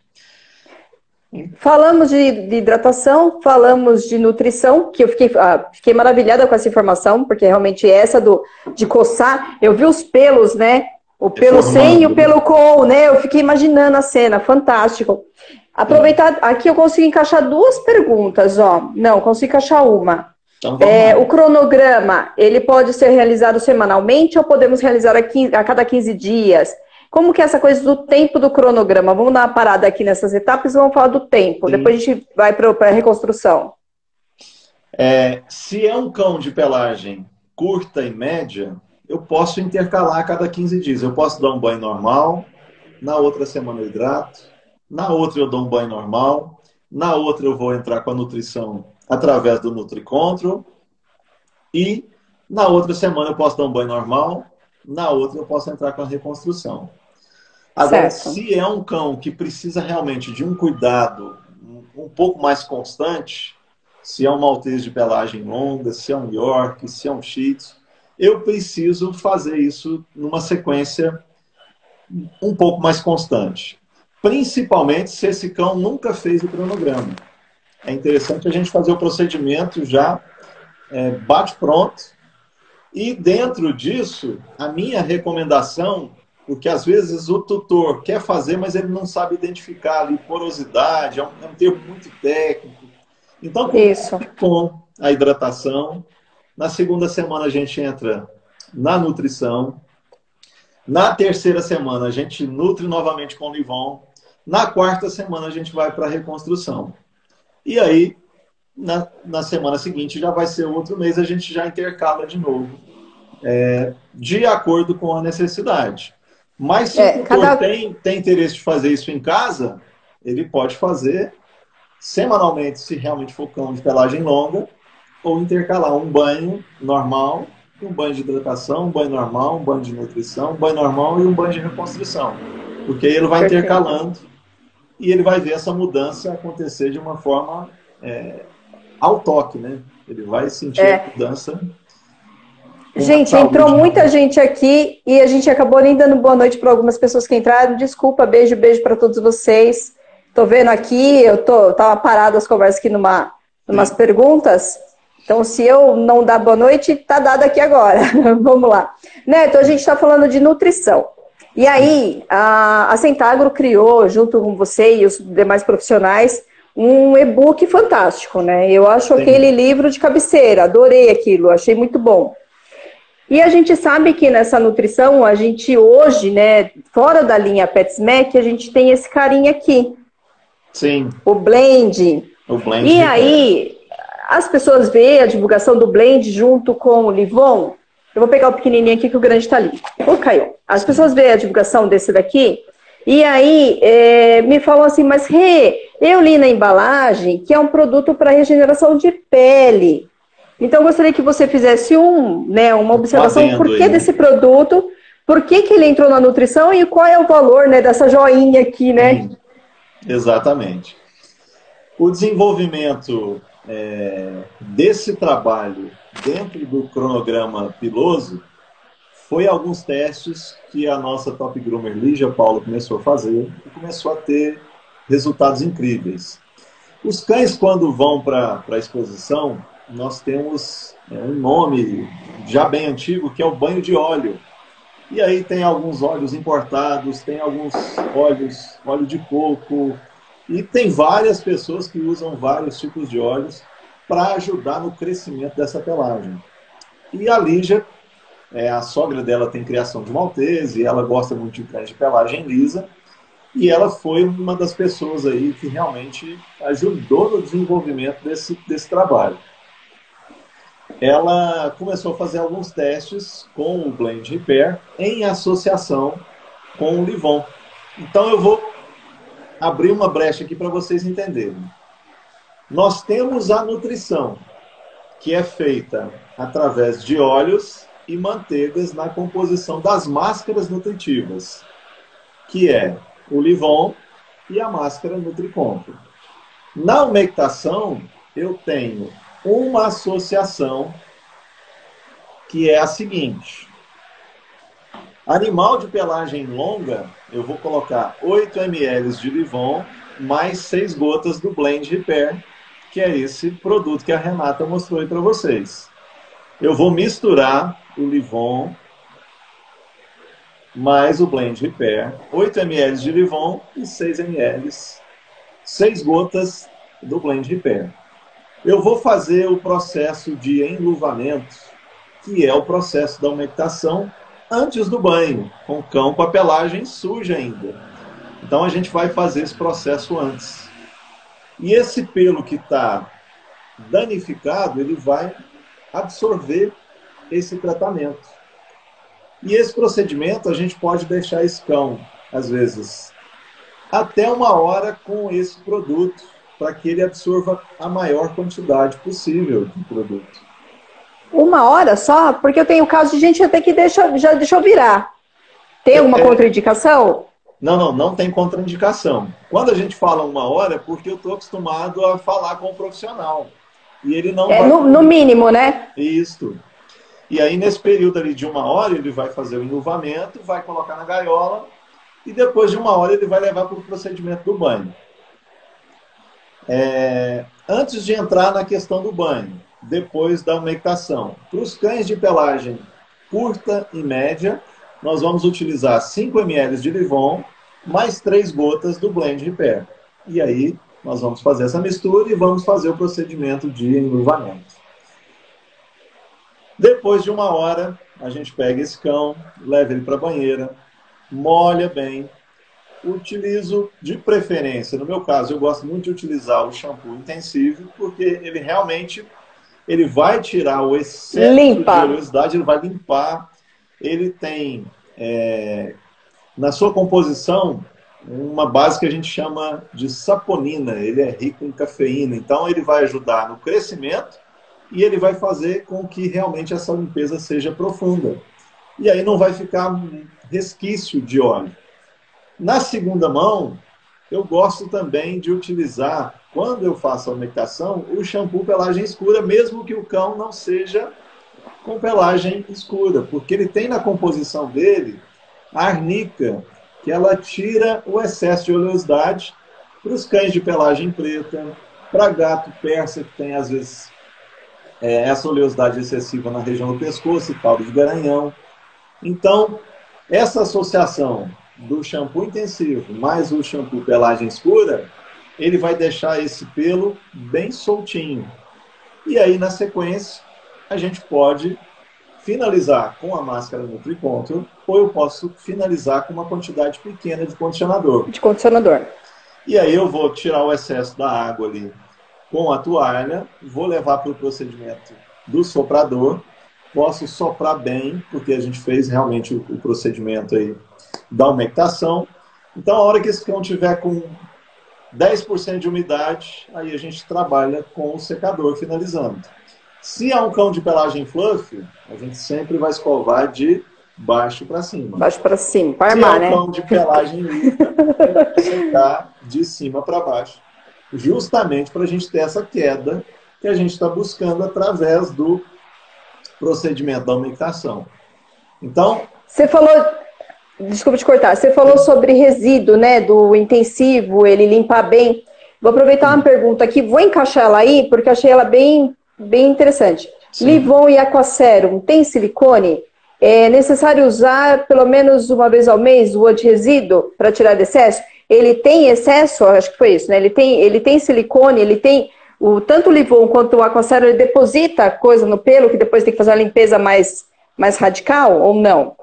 Falamos de, de, hidratação, falamos de nutrição, que eu fiquei, ah, fiquei maravilhada com essa informação, porque realmente essa do, de coçar, eu vi os pelos, né? O pelo sem e o pelo com, né? Eu fiquei imaginando a cena, fantástico. Aproveitar, aqui eu consigo encaixar duas perguntas, ó. Não, consigo encaixar uma. Então, é, o cronograma, ele pode ser realizado semanalmente ou podemos realizar a, a cada 15 dias? Como que é essa coisa do tempo do cronograma? Vamos dar uma parada aqui nessas etapas e vamos falar do tempo. Sim. Depois a gente vai para a reconstrução. É, se é um cão de pelagem curta e média, eu posso intercalar a cada 15 dias. Eu posso dar um banho normal, na outra semana eu hidrato, na outra eu dou um banho normal, na outra eu vou entrar com a nutrição através do NutriControl e na outra semana eu posso dar um banho normal, na outra eu posso entrar com a reconstrução. Agora, certo. se é um cão que precisa realmente de um cuidado um pouco mais constante, se é um maltese de pelagem longa, se é um York, se é um Shih Tzu, eu preciso fazer isso numa sequência um pouco mais constante. Principalmente se esse cão nunca fez o cronograma. É interessante a gente fazer o procedimento já é, bate pronto. E dentro disso, a minha recomendação porque às vezes o tutor quer fazer, mas ele não sabe identificar ali porosidade, é um, é um termo muito técnico. Então, Isso. com a hidratação, na segunda semana a gente entra na nutrição, na terceira semana a gente nutre novamente com Livon, na quarta semana a gente vai para a reconstrução. E aí, na, na semana seguinte já vai ser outro mês, a gente já intercala de novo, é, de acordo com a necessidade. Mas se é, o cada... tem, tem interesse de fazer isso em casa, ele pode fazer semanalmente, se realmente for cão de pelagem longa, ou intercalar um banho normal, um banho de hidratação, um banho normal, um banho de nutrição, um banho normal e um banho de reconstrução. Porque ele vai Perfeito. intercalando e ele vai ver essa mudança acontecer de uma forma é, ao toque, né? Ele vai sentir é. a mudança Gente, entrou muita gente aqui e a gente acabou nem dando boa noite para algumas pessoas que entraram. Desculpa, beijo, beijo para todos vocês. Tô vendo aqui, eu tô tava parado as conversas aqui numa umas perguntas. Então, se eu não dar boa noite, tá dado aqui agora. Vamos lá. Neto, a gente está falando de nutrição. E aí, a, a Centagro criou, junto com você e os demais profissionais, um e-book fantástico, né? Eu acho Sim. aquele livro de cabeceira, adorei aquilo, achei muito bom. E a gente sabe que nessa nutrição, a gente hoje, né, fora da linha PetSmack, a gente tem esse carinha aqui. Sim. O blend. O blend. E aí, as pessoas veem a divulgação do blend junto com o Livon. Eu vou pegar o pequenininho aqui que o grande está ali. Ô, caiu. As pessoas veem a divulgação desse daqui e aí é, me falam assim, mas Rê, eu li na embalagem que é um produto para regeneração de pele. Então, eu gostaria que você fizesse um, né, uma observação por que desse produto, por que, que ele entrou na nutrição e qual é o valor né, dessa joinha aqui, né? Exatamente. O desenvolvimento é, desse trabalho dentro do cronograma piloso foi alguns testes que a nossa top groomer Lígia Paula começou a fazer e começou a ter resultados incríveis. Os cães, quando vão para a exposição, nós temos é, um nome já bem antigo que é o banho de óleo. E aí tem alguns óleos importados, tem alguns óleos, óleo de coco, e tem várias pessoas que usam vários tipos de óleos para ajudar no crescimento dessa pelagem. E a Lígia, é, a sogra dela tem criação de maltese, ela gosta muito de cães de pelagem lisa, e ela foi uma das pessoas aí que realmente ajudou no desenvolvimento desse, desse trabalho. Ela começou a fazer alguns testes com o Blend Repair em associação com o Livon. Então eu vou abrir uma brecha aqui para vocês entenderem. Nós temos a nutrição, que é feita através de óleos e manteigas na composição das máscaras nutritivas, que é o Livon e a máscara Nutriconto. Na umectação, eu tenho uma associação que é a seguinte. Animal de pelagem longa, eu vou colocar 8 ml de Livon mais 6 gotas do Blend Repair, que é esse produto que a Renata mostrou aí para vocês. Eu vou misturar o Livon mais o Blend Repair, 8 ml de Livon e 6 ml, 6 gotas do Blend Repair. Eu vou fazer o processo de enluvamento, que é o processo da umectação antes do banho, com o cão com a pelagem suja ainda. Então a gente vai fazer esse processo antes. E esse pelo que está danificado, ele vai absorver esse tratamento. E esse procedimento a gente pode deixar esse cão, às vezes, até uma hora com esse produto, para que ele absorva a maior quantidade possível de produto. Uma hora só? Porque eu tenho caso de gente até que deixa, já deixou virar. Tem alguma é, contraindicação? Não, não, não tem contraindicação. Quando a gente fala uma hora, é porque eu estou acostumado a falar com o profissional. E ele não é, vai... no, no mínimo, né? Isso. E aí, nesse período ali de uma hora, ele vai fazer o enluvamento, vai colocar na gaiola, e depois de uma hora ele vai levar para o procedimento do banho. É, antes de entrar na questão do banho, depois da umectação, para os cães de pelagem curta e média, nós vamos utilizar 5 ml de Livon mais 3 gotas do Blend Repair. E aí, nós vamos fazer essa mistura e vamos fazer o procedimento de enluvamento. Depois de uma hora, a gente pega esse cão, leva ele para a banheira, molha bem. Utilizo de preferência, no meu caso, eu gosto muito de utilizar o shampoo intensivo, porque ele realmente ele vai tirar o excesso Limpa. de oleosidade, ele vai limpar. Ele tem é, na sua composição uma base que a gente chama de saponina. Ele é rico em cafeína, então ele vai ajudar no crescimento e ele vai fazer com que realmente essa limpeza seja profunda. E aí não vai ficar resquício de óleo. Na segunda mão, eu gosto também de utilizar, quando eu faço a umectação, o shampoo pelagem escura, mesmo que o cão não seja com pelagem escura, porque ele tem na composição dele a arnica, que ela tira o excesso de oleosidade para os cães de pelagem preta, para gato persa, que tem às vezes é, essa oleosidade excessiva na região do pescoço e caldo de garanhão. Então, essa associação do shampoo intensivo mais o shampoo pelagem escura, ele vai deixar esse pelo bem soltinho. E aí, na sequência, a gente pode finalizar com a máscara NutriControl ou eu posso finalizar com uma quantidade pequena de condicionador. De condicionador. E aí eu vou tirar o excesso da água ali com a toalha, vou levar para o procedimento do soprador, posso soprar bem, porque a gente fez realmente o, o procedimento aí da umectação. Então, a hora que esse cão tiver com 10% de umidade, aí a gente trabalha com o secador finalizando. Se é um cão de pelagem fluff, a gente sempre vai escovar de baixo para cima. Baixo para cima, para armar, né? Se é um cão de pelagem lisa, vai secar de cima para baixo justamente para a gente ter essa queda que a gente está buscando através do procedimento da umectação. Então. Você falou. Desculpa te cortar. Você falou sobre resíduo, né? Do intensivo, ele limpar bem. Vou aproveitar uma pergunta aqui, vou encaixar ela aí, porque achei ela bem, bem interessante. Sim. Livon e Aquacerum tem silicone? É necessário usar pelo menos uma vez ao mês o anti-resíduo para tirar excesso? Ele tem excesso, acho que foi isso, né? Ele tem, ele tem silicone, ele tem o, tanto o Livon quanto o Aquacerum, ele deposita coisa no pelo que depois tem que fazer uma limpeza mais, mais radical ou não?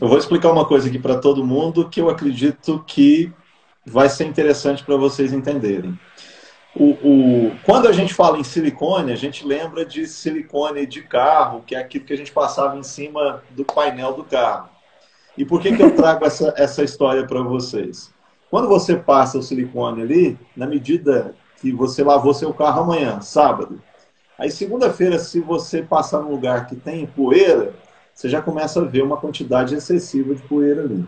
Eu vou explicar uma coisa aqui para todo mundo que eu acredito que vai ser interessante para vocês entenderem. O, o, quando a gente fala em silicone, a gente lembra de silicone de carro, que é aquilo que a gente passava em cima do painel do carro. E por que, que eu trago essa, essa história para vocês? Quando você passa o silicone ali, na medida que você lavou seu carro amanhã, sábado, aí segunda-feira, se você passar num lugar que tem poeira, você já começa a ver uma quantidade excessiva de poeira ali.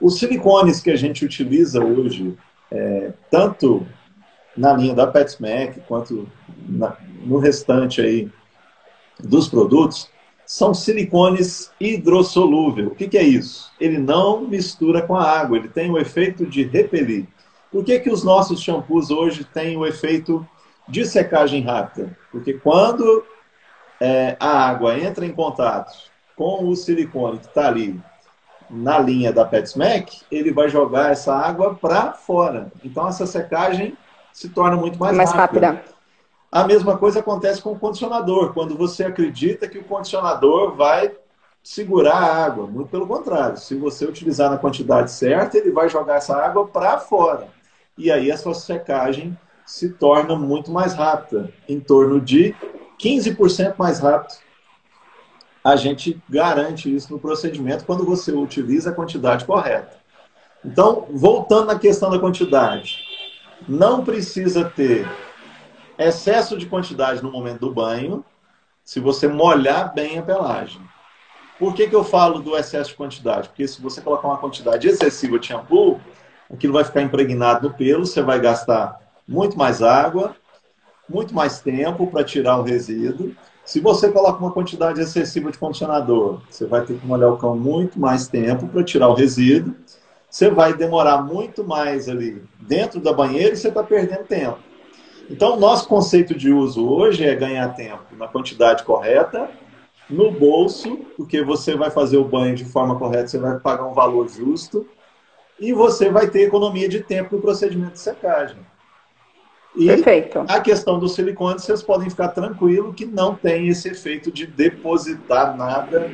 Os silicones que a gente utiliza hoje, é, tanto na linha da PetSmack quanto na, no restante aí dos produtos, são silicones hidrossolúvel. O que, que, é isso? Ele não mistura com a água, ele tem o efeito de repelir. Por que, que os nossos shampoos hoje têm o efeito de secagem rápida? Porque quando é, a água entra em contato com o silicone que está ali na linha da PetSmack, ele vai jogar essa água para fora. Então essa secagem se torna muito mais, mais rápida. rápida. A mesma coisa acontece com o condicionador. Quando você acredita que o condicionador vai segurar a água, muito pelo contrário. Se você utilizar na quantidade certa, ele vai jogar essa água para fora. E aí a sua secagem se torna muito mais rápida, em torno de 15% mais rápido a gente garante isso no procedimento quando você utiliza a quantidade correta. Então, voltando na questão da quantidade, não precisa ter excesso de quantidade no momento do banho, se você molhar bem a pelagem. Por que, que eu falo do excesso de quantidade? Porque se você colocar uma quantidade excessiva de shampoo, aquilo vai ficar impregnado no pelo, você vai gastar muito mais água, muito mais tempo para tirar o resíduo se você coloca uma quantidade excessiva de condicionador, você vai ter que molhar o cão muito mais tempo para tirar o resíduo. Você vai demorar muito mais ali dentro da banheira e você está perdendo tempo. Então, nosso conceito de uso hoje é ganhar tempo na quantidade correta, no bolso, porque você vai fazer o banho de forma correta, você vai pagar um valor justo e você vai ter economia de tempo no procedimento de secagem. E Perfeito. a questão do silicone, vocês podem ficar tranquilo que não tem esse efeito de depositar nada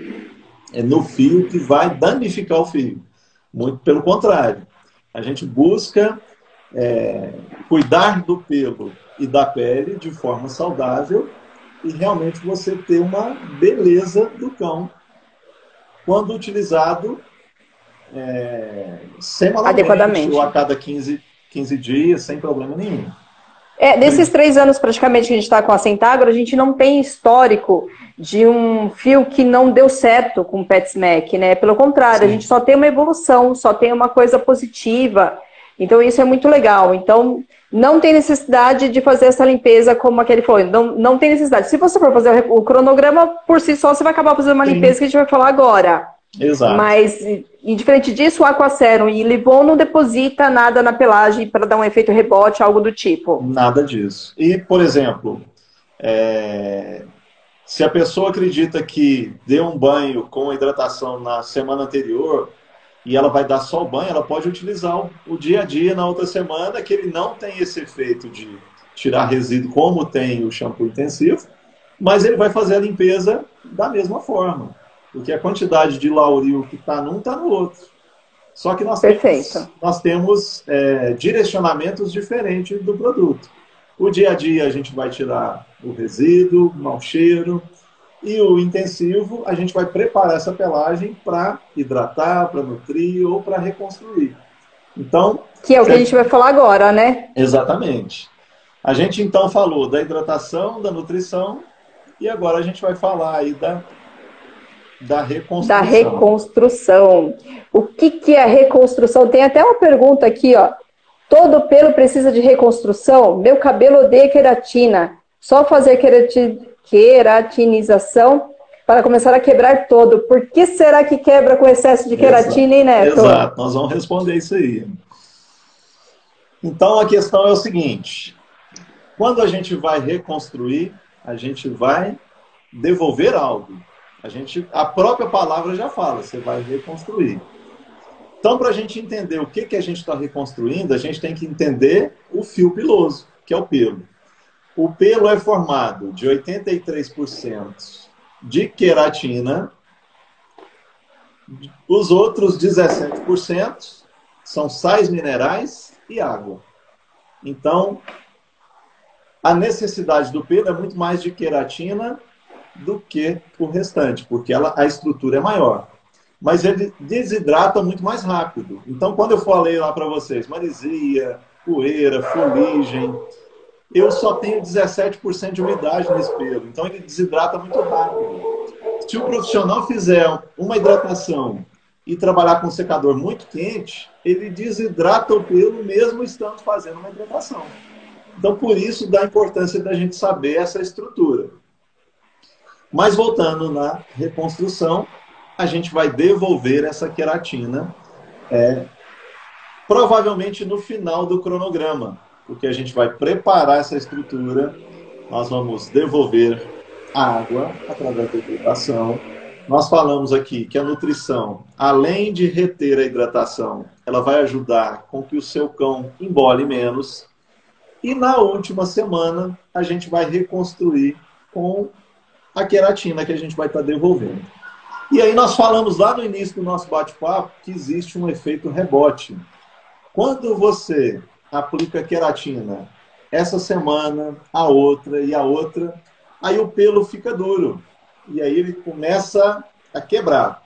é, no fio que vai danificar o fio. Muito pelo contrário. A gente busca é, cuidar do pelo e da pele de forma saudável e realmente você ter uma beleza do cão quando utilizado é, semanalmente Adequadamente. ou a cada 15, 15 dias, sem problema nenhum. É, nesses três anos praticamente que a gente está com a Centagro, a gente não tem histórico de um fio que não deu certo com o PetSmack, né? Pelo contrário, Sim. a gente só tem uma evolução, só tem uma coisa positiva. Então isso é muito legal. Então não tem necessidade de fazer essa limpeza como aquele foi. Não, não tem necessidade. Se você for fazer o cronograma por si só, você vai acabar fazendo uma Sim. limpeza que a gente vai falar agora. Exato. Mas, indiferente disso, o Aquacerum e Livon não deposita nada na pelagem para dar um efeito rebote, algo do tipo. Nada disso. E, por exemplo, é... se a pessoa acredita que deu um banho com hidratação na semana anterior e ela vai dar só o banho, ela pode utilizar o dia a dia na outra semana, que ele não tem esse efeito de tirar resíduo como tem o shampoo intensivo, mas ele vai fazer a limpeza da mesma forma. Porque a quantidade de lauril que está num está no outro. Só que nós Perfeito. temos, nós temos é, direcionamentos diferentes do produto. O dia a dia a gente vai tirar o resíduo, o mau cheiro, e o intensivo a gente vai preparar essa pelagem para hidratar, para nutrir ou para reconstruir. Então. Que é o que a gente vai falar agora, né? Exatamente. A gente então falou da hidratação, da nutrição, e agora a gente vai falar aí da da reconstrução. Da reconstrução. O que, que é reconstrução? Tem até uma pergunta aqui, ó. Todo pelo precisa de reconstrução? Meu cabelo odeia queratina. Só fazer queratinização para começar a quebrar todo. Por que será que quebra com excesso de queratina, hein, Neto? Exato, nós vamos responder isso aí. Então a questão é o seguinte: quando a gente vai reconstruir, a gente vai devolver algo. A gente, a própria palavra já fala, você vai reconstruir. Então, para a gente entender o que, que a gente está reconstruindo, a gente tem que entender o fio piloso, que é o pelo. O pelo é formado de 83% de queratina, os outros 17% são sais minerais e água. Então, a necessidade do pelo é muito mais de queratina do que o restante, porque ela, a estrutura é maior. Mas ele desidrata muito mais rápido. Então, quando eu falei lá para vocês, marisia, poeira, fuligem, eu só tenho 17% de umidade nesse pelo. Então, ele desidrata muito rápido. Se o profissional fizer uma hidratação e trabalhar com um secador muito quente, ele desidrata o pelo mesmo estando fazendo uma hidratação. Então, por isso, dá importância da gente saber essa estrutura. Mas voltando na reconstrução, a gente vai devolver essa queratina é, provavelmente no final do cronograma, porque a gente vai preparar essa estrutura, nós vamos devolver água através da hidratação. Nós falamos aqui que a nutrição, além de reter a hidratação, ela vai ajudar com que o seu cão embole menos. E na última semana, a gente vai reconstruir com a queratina que a gente vai estar tá devolvendo. E aí nós falamos lá no início do nosso bate-papo que existe um efeito rebote. Quando você aplica queratina essa semana, a outra e a outra, aí o pelo fica duro. E aí ele começa a quebrar.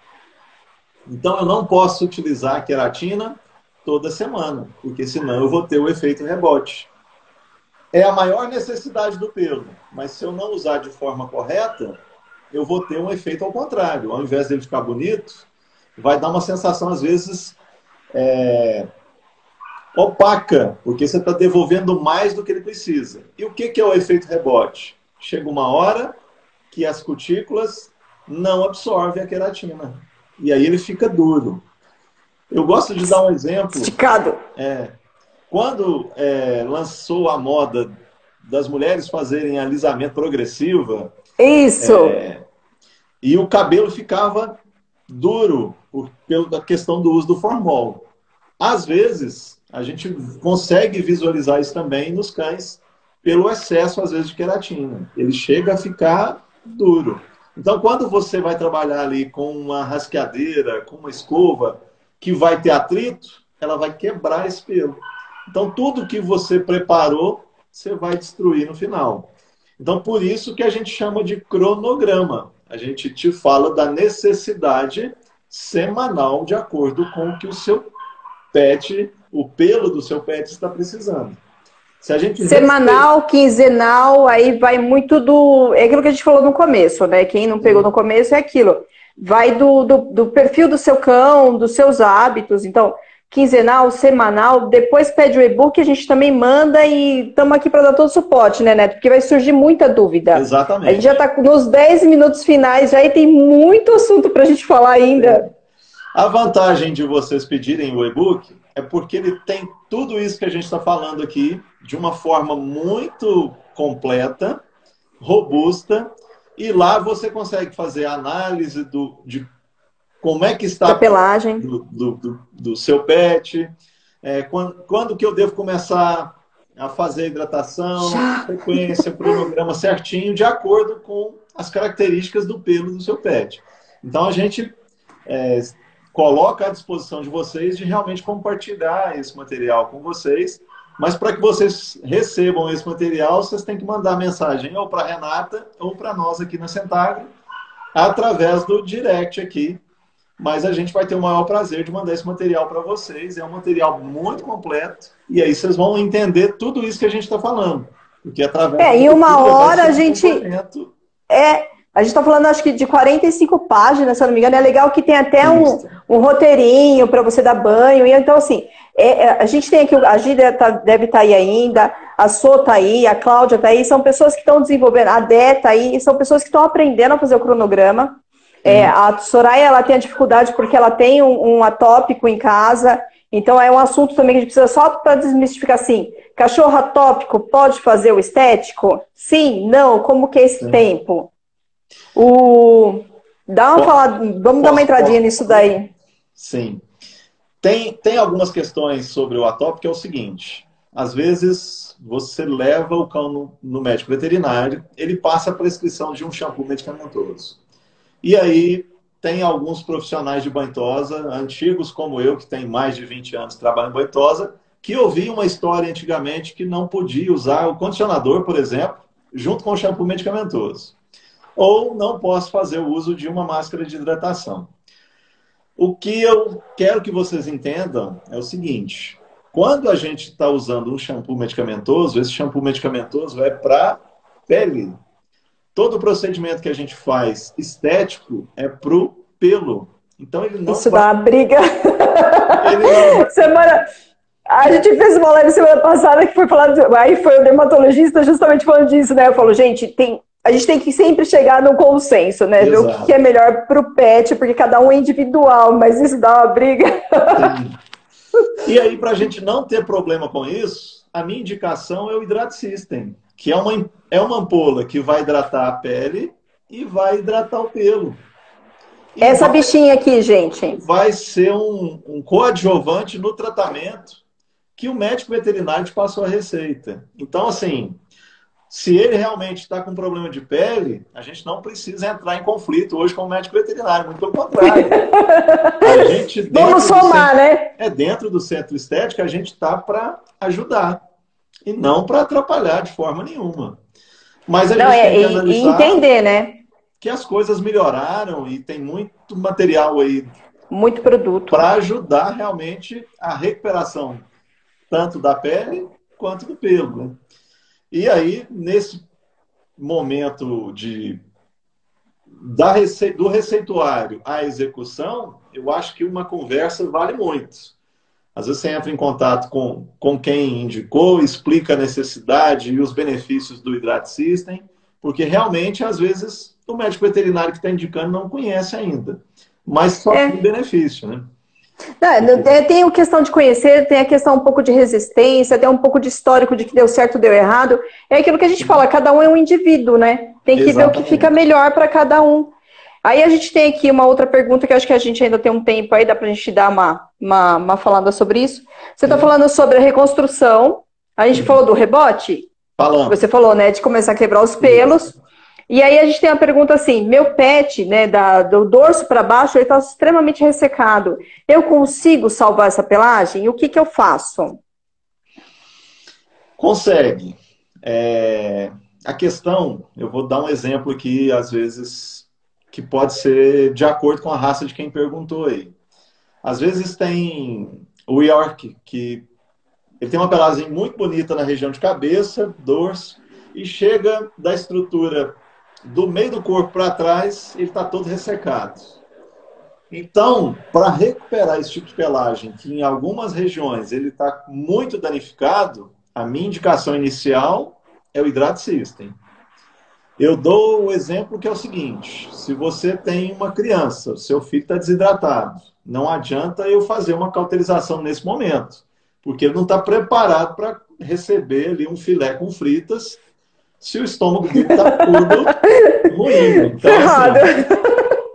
Então eu não posso utilizar a queratina toda semana, porque senão eu vou ter o efeito rebote é a maior necessidade do pelo. Mas se eu não usar de forma correta, eu vou ter um efeito ao contrário. Ao invés dele ficar bonito, vai dar uma sensação, às vezes, é, opaca, porque você está devolvendo mais do que ele precisa. E o que, que é o efeito rebote? Chega uma hora que as cutículas não absorvem a queratina. E aí ele fica duro. Eu gosto de dar um exemplo. Esticado. É, quando é, lançou a moda das mulheres fazerem alisamento progressiva. Isso! É, e o cabelo ficava duro por, pela questão do uso do formol. Às vezes, a gente consegue visualizar isso também nos cães pelo excesso, às vezes, de queratina. Ele chega a ficar duro. Então, quando você vai trabalhar ali com uma rasqueadeira, com uma escova, que vai ter atrito, ela vai quebrar esse pelo. Então, tudo que você preparou, você vai destruir no final. Então, por isso que a gente chama de cronograma. A gente te fala da necessidade semanal de acordo com o que o seu pet, o pelo do seu pet está precisando. Se a gente Semanal, respeita... quinzenal, aí vai muito do. É aquilo que a gente falou no começo, né? Quem não pegou no começo é aquilo. Vai do, do, do perfil do seu cão, dos seus hábitos. Então, quinzenal, semanal, depois pede o e-book, a gente também manda e estamos aqui para dar todo o suporte, né, Neto? Porque vai surgir muita dúvida. Exatamente. A gente já está nos 10 minutos finais, aí tem muito assunto para a gente falar ainda. É. A vantagem de vocês pedirem o e-book é porque ele tem tudo isso que a gente está falando aqui de uma forma muito completa, robusta, e lá você consegue fazer análise do, de como é que está a pelagem do, do, do, do seu pet, é, quando, quando que eu devo começar a fazer a hidratação, frequência, cronograma certinho, de acordo com as características do pelo do seu pet. Então a gente é, coloca à disposição de vocês de realmente compartilhar esse material com vocês. Mas para que vocês recebam esse material, vocês têm que mandar mensagem ou para Renata ou para nós aqui na Centagro, através do direct aqui mas a gente vai ter o maior prazer de mandar esse material para vocês. É um material muito completo e aí vocês vão entender tudo isso que a gente está falando. Porque através É, em uma hora a gente. É, a gente está falando, acho que de 45 páginas, se eu não me engano. É legal que tem até um, um roteirinho para você dar banho. E então, assim, É, é, a gente tem aqui, a Gília tá, deve estar tá aí ainda, a Sô está aí, a Cláudia está aí, são pessoas que estão desenvolvendo, a Dé está aí, são pessoas que estão aprendendo a fazer o cronograma. É, uhum. a Soraya ela tem a dificuldade porque ela tem um, um atópico em casa, então é um assunto também que a gente precisa só para desmistificar assim. Cachorro atópico pode fazer o estético? Sim, não, como que é esse Sim. tempo? O dá uma falada, vamos posso, dar uma entradinha posso, nisso daí. Sim. Tem, tem algumas questões sobre o atópico é o seguinte: às vezes você leva o cão no, no médico veterinário, ele passa a prescrição de um shampoo medicamentoso. E aí tem alguns profissionais de banhosa, antigos como eu, que tem mais de 20 anos trabalhando em banhosa, que ouvi uma história antigamente que não podia usar o condicionador, por exemplo, junto com o shampoo medicamentoso. Ou não posso fazer o uso de uma máscara de hidratação. O que eu quero que vocês entendam é o seguinte: quando a gente está usando um shampoo medicamentoso, esse shampoo medicamentoso é para pele, Todo procedimento que a gente faz estético é pro pelo. Então ele não. Isso vai... dá uma briga. Não... semana. A gente fez uma live semana passada que foi falando. Aí foi o dermatologista justamente falando disso, né? Eu falo, gente, tem. A gente tem que sempre chegar no consenso, né? Exato. Ver o que é melhor pro pet, porque cada um é individual, mas isso dá uma briga. Sim. E aí, para a gente não ter problema com isso, a minha indicação é o Hydrate System que é uma, é uma ampola que vai hidratar a pele e vai hidratar o pelo. E Essa vai, bichinha aqui, gente. Vai ser um, um coadjuvante no tratamento que o médico veterinário te passou a receita. Então, assim, se ele realmente está com problema de pele, a gente não precisa entrar em conflito hoje com o médico veterinário, muito pelo contrário. A gente, Vamos somar, centro, né? É dentro do centro estético, a gente está para ajudar e não para atrapalhar de forma nenhuma. Mas a não, gente é, tem que analisar e entender, né? Que as coisas melhoraram e tem muito material aí. Muito produto. Para ajudar realmente a recuperação, tanto da pele quanto do pelo. Né? E aí, nesse momento de da rece... do receituário à execução, eu acho que uma conversa vale muito. Às vezes você entra em contato com, com quem indicou, explica a necessidade e os benefícios do Hydrate System, porque realmente, às vezes, o médico veterinário que está indicando não conhece ainda. Mas só é. tem benefício, né? Não, tem a questão de conhecer, tem a questão um pouco de resistência, tem um pouco de histórico de que deu certo, deu errado. É aquilo que a gente fala, cada um é um indivíduo, né? Tem que Exatamente. ver o que fica melhor para cada um. Aí a gente tem aqui uma outra pergunta que eu acho que a gente ainda tem um tempo aí, dá para a gente dar uma, uma, uma falada sobre isso. Você está falando sobre a reconstrução, a gente falou do rebote? Falando. Você falou, né, de começar a quebrar os pelos. E aí a gente tem a pergunta assim: meu pet, né, da, do dorso para baixo, ele está extremamente ressecado. Eu consigo salvar essa pelagem? O que, que eu faço? Consegue. É... A questão, eu vou dar um exemplo aqui, às vezes que pode ser de acordo com a raça de quem perguntou aí. Às vezes tem o York, que ele tem uma pelagem muito bonita na região de cabeça, dorso, e chega da estrutura do meio do corpo para trás, ele está todo ressecado. Então, para recuperar esse tipo de pelagem, que em algumas regiões ele está muito danificado, a minha indicação inicial é o Hydrate System. Eu dou o exemplo que é o seguinte: se você tem uma criança, seu filho está desidratado, não adianta eu fazer uma cauterização nesse momento, porque ele não está preparado para receber ali um filé com fritas se o estômago dele está tudo ruim. Então, assim,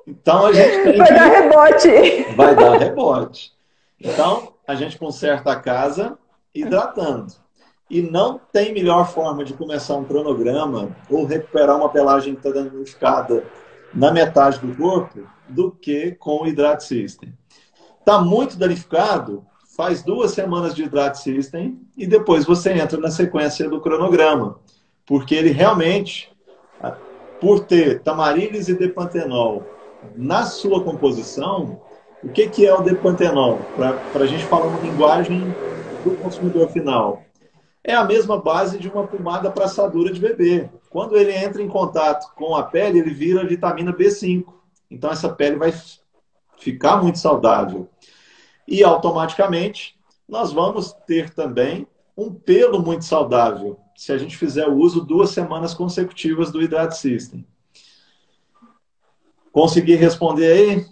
então a gente tem Vai que... dar rebote. Vai dar rebote. Então a gente conserta a casa hidratando. E não tem melhor forma de começar um cronograma ou recuperar uma pelagem que está danificada na metade do corpo do que com o Hydrate System. Está muito danificado, faz duas semanas de Hydrate System e depois você entra na sequência do cronograma. Porque ele realmente, por ter tamarilis e depantenol na sua composição, o que, que é o depantenol? Para a gente falar uma linguagem do consumidor final é a mesma base de uma pomada para assadura de bebê. Quando ele entra em contato com a pele, ele vira vitamina B5. Então essa pele vai ficar muito saudável. E automaticamente nós vamos ter também um pelo muito saudável, se a gente fizer o uso duas semanas consecutivas do Hydrate System. Consegui responder aí?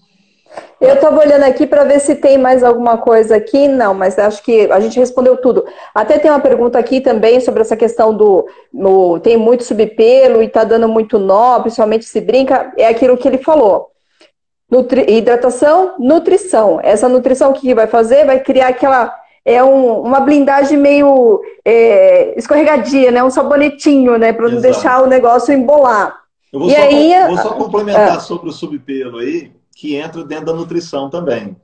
Eu estava olhando aqui para ver se tem mais alguma coisa aqui. Não, mas acho que a gente respondeu tudo. Até tem uma pergunta aqui também sobre essa questão do. No, tem muito subpelo e está dando muito nó, principalmente se brinca. É aquilo que ele falou. Nutri, hidratação, nutrição. Essa nutrição, o que vai fazer? Vai criar aquela. É um, uma blindagem meio é, escorregadia, né? Um sabonetinho, né? Para não deixar o negócio embolar. Eu vou, e só, aí, vou só complementar ah, sobre o subpelo aí que entra dentro da nutrição também.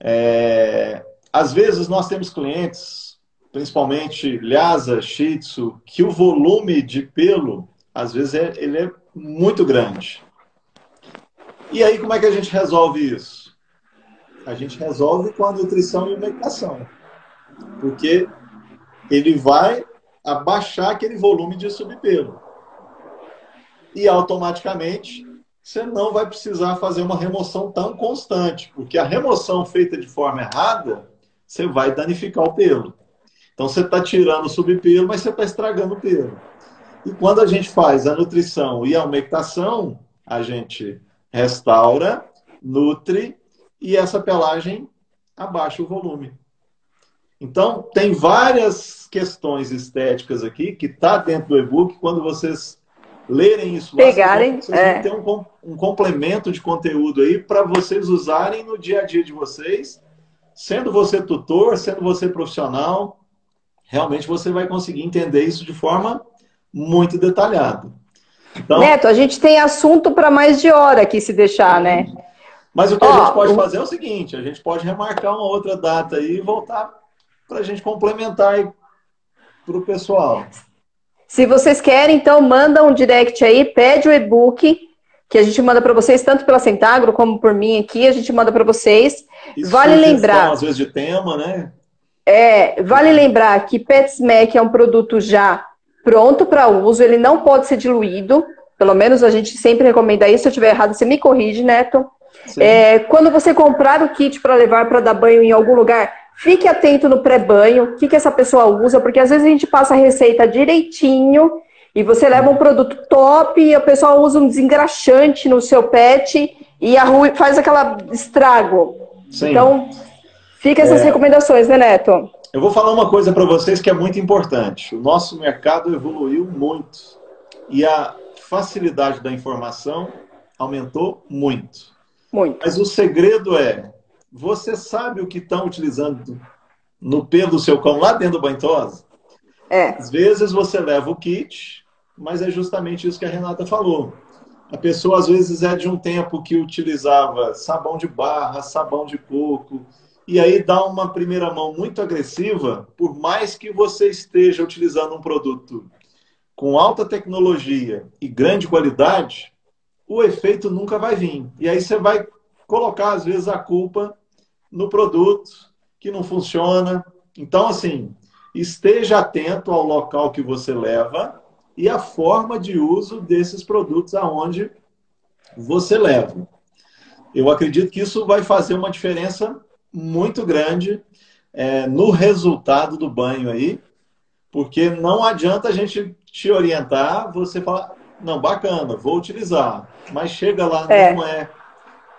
É, às vezes nós temos clientes, principalmente Lhasa, Shih Tzu, que o volume de pelo, às vezes, é, ele é muito grande. E aí, como é que a gente resolve isso? A gente resolve com a nutrição e a medicação. Porque ele vai abaixar aquele volume de subpelo. E automaticamente você não vai precisar fazer uma remoção tão constante, porque a remoção feita de forma errada, você vai danificar o pelo. Então você está tirando o subpelo, mas você está estragando o pelo. E quando a gente faz a nutrição e a umectação, a gente restaura, nutre e essa pelagem abaixa o volume. Então, tem várias questões estéticas aqui que está dentro do e-book. Quando vocês lerem isso lá, Pegarem, vocês é. vão ter um, um complemento de conteúdo aí para vocês usarem no dia a dia de vocês, sendo você tutor, sendo você profissional, realmente você vai conseguir entender isso de forma muito detalhada. Então, Neto, a gente tem assunto para mais de hora aqui se deixar, né? Mas o que Ó, a gente pode o... fazer é o seguinte: a gente pode remarcar uma outra data aí e voltar para a gente complementar para o pessoal. Se vocês querem, então manda um direct aí, pede o e-book que a gente manda para vocês, tanto pela Centagro como por mim aqui, a gente manda para vocês. Isso vale lembrar. Às vezes de tema, né? É, vale lembrar que PetSmack é um produto já pronto para uso, ele não pode ser diluído. Pelo menos a gente sempre recomenda isso. Se eu estiver errado, você me corrige, Neto. É, quando você comprar o kit para levar para dar banho em algum lugar, Fique atento no pré-banho, o que, que essa pessoa usa, porque às vezes a gente passa a receita direitinho e você leva um produto top e a pessoa usa um desengraxante no seu pet e faz aquela estrago. Sim. Então, fica essas é... recomendações, né, Neto? Eu vou falar uma coisa para vocês que é muito importante. O nosso mercado evoluiu muito e a facilidade da informação aumentou muito. Muito. Mas o segredo é você sabe o que estão utilizando no pelo do seu cão lá dentro do banho tosa? É. Às vezes você leva o kit, mas é justamente isso que a Renata falou. A pessoa às vezes é de um tempo que utilizava sabão de barra, sabão de coco, e aí dá uma primeira mão muito agressiva, por mais que você esteja utilizando um produto com alta tecnologia e grande qualidade, o efeito nunca vai vir. E aí você vai colocar, às vezes, a culpa no produto que não funciona. Então, assim, esteja atento ao local que você leva e a forma de uso desses produtos aonde você leva. Eu acredito que isso vai fazer uma diferença muito grande é, no resultado do banho aí, porque não adianta a gente te orientar, você falar, não, bacana, vou utilizar, mas chega lá, é. não é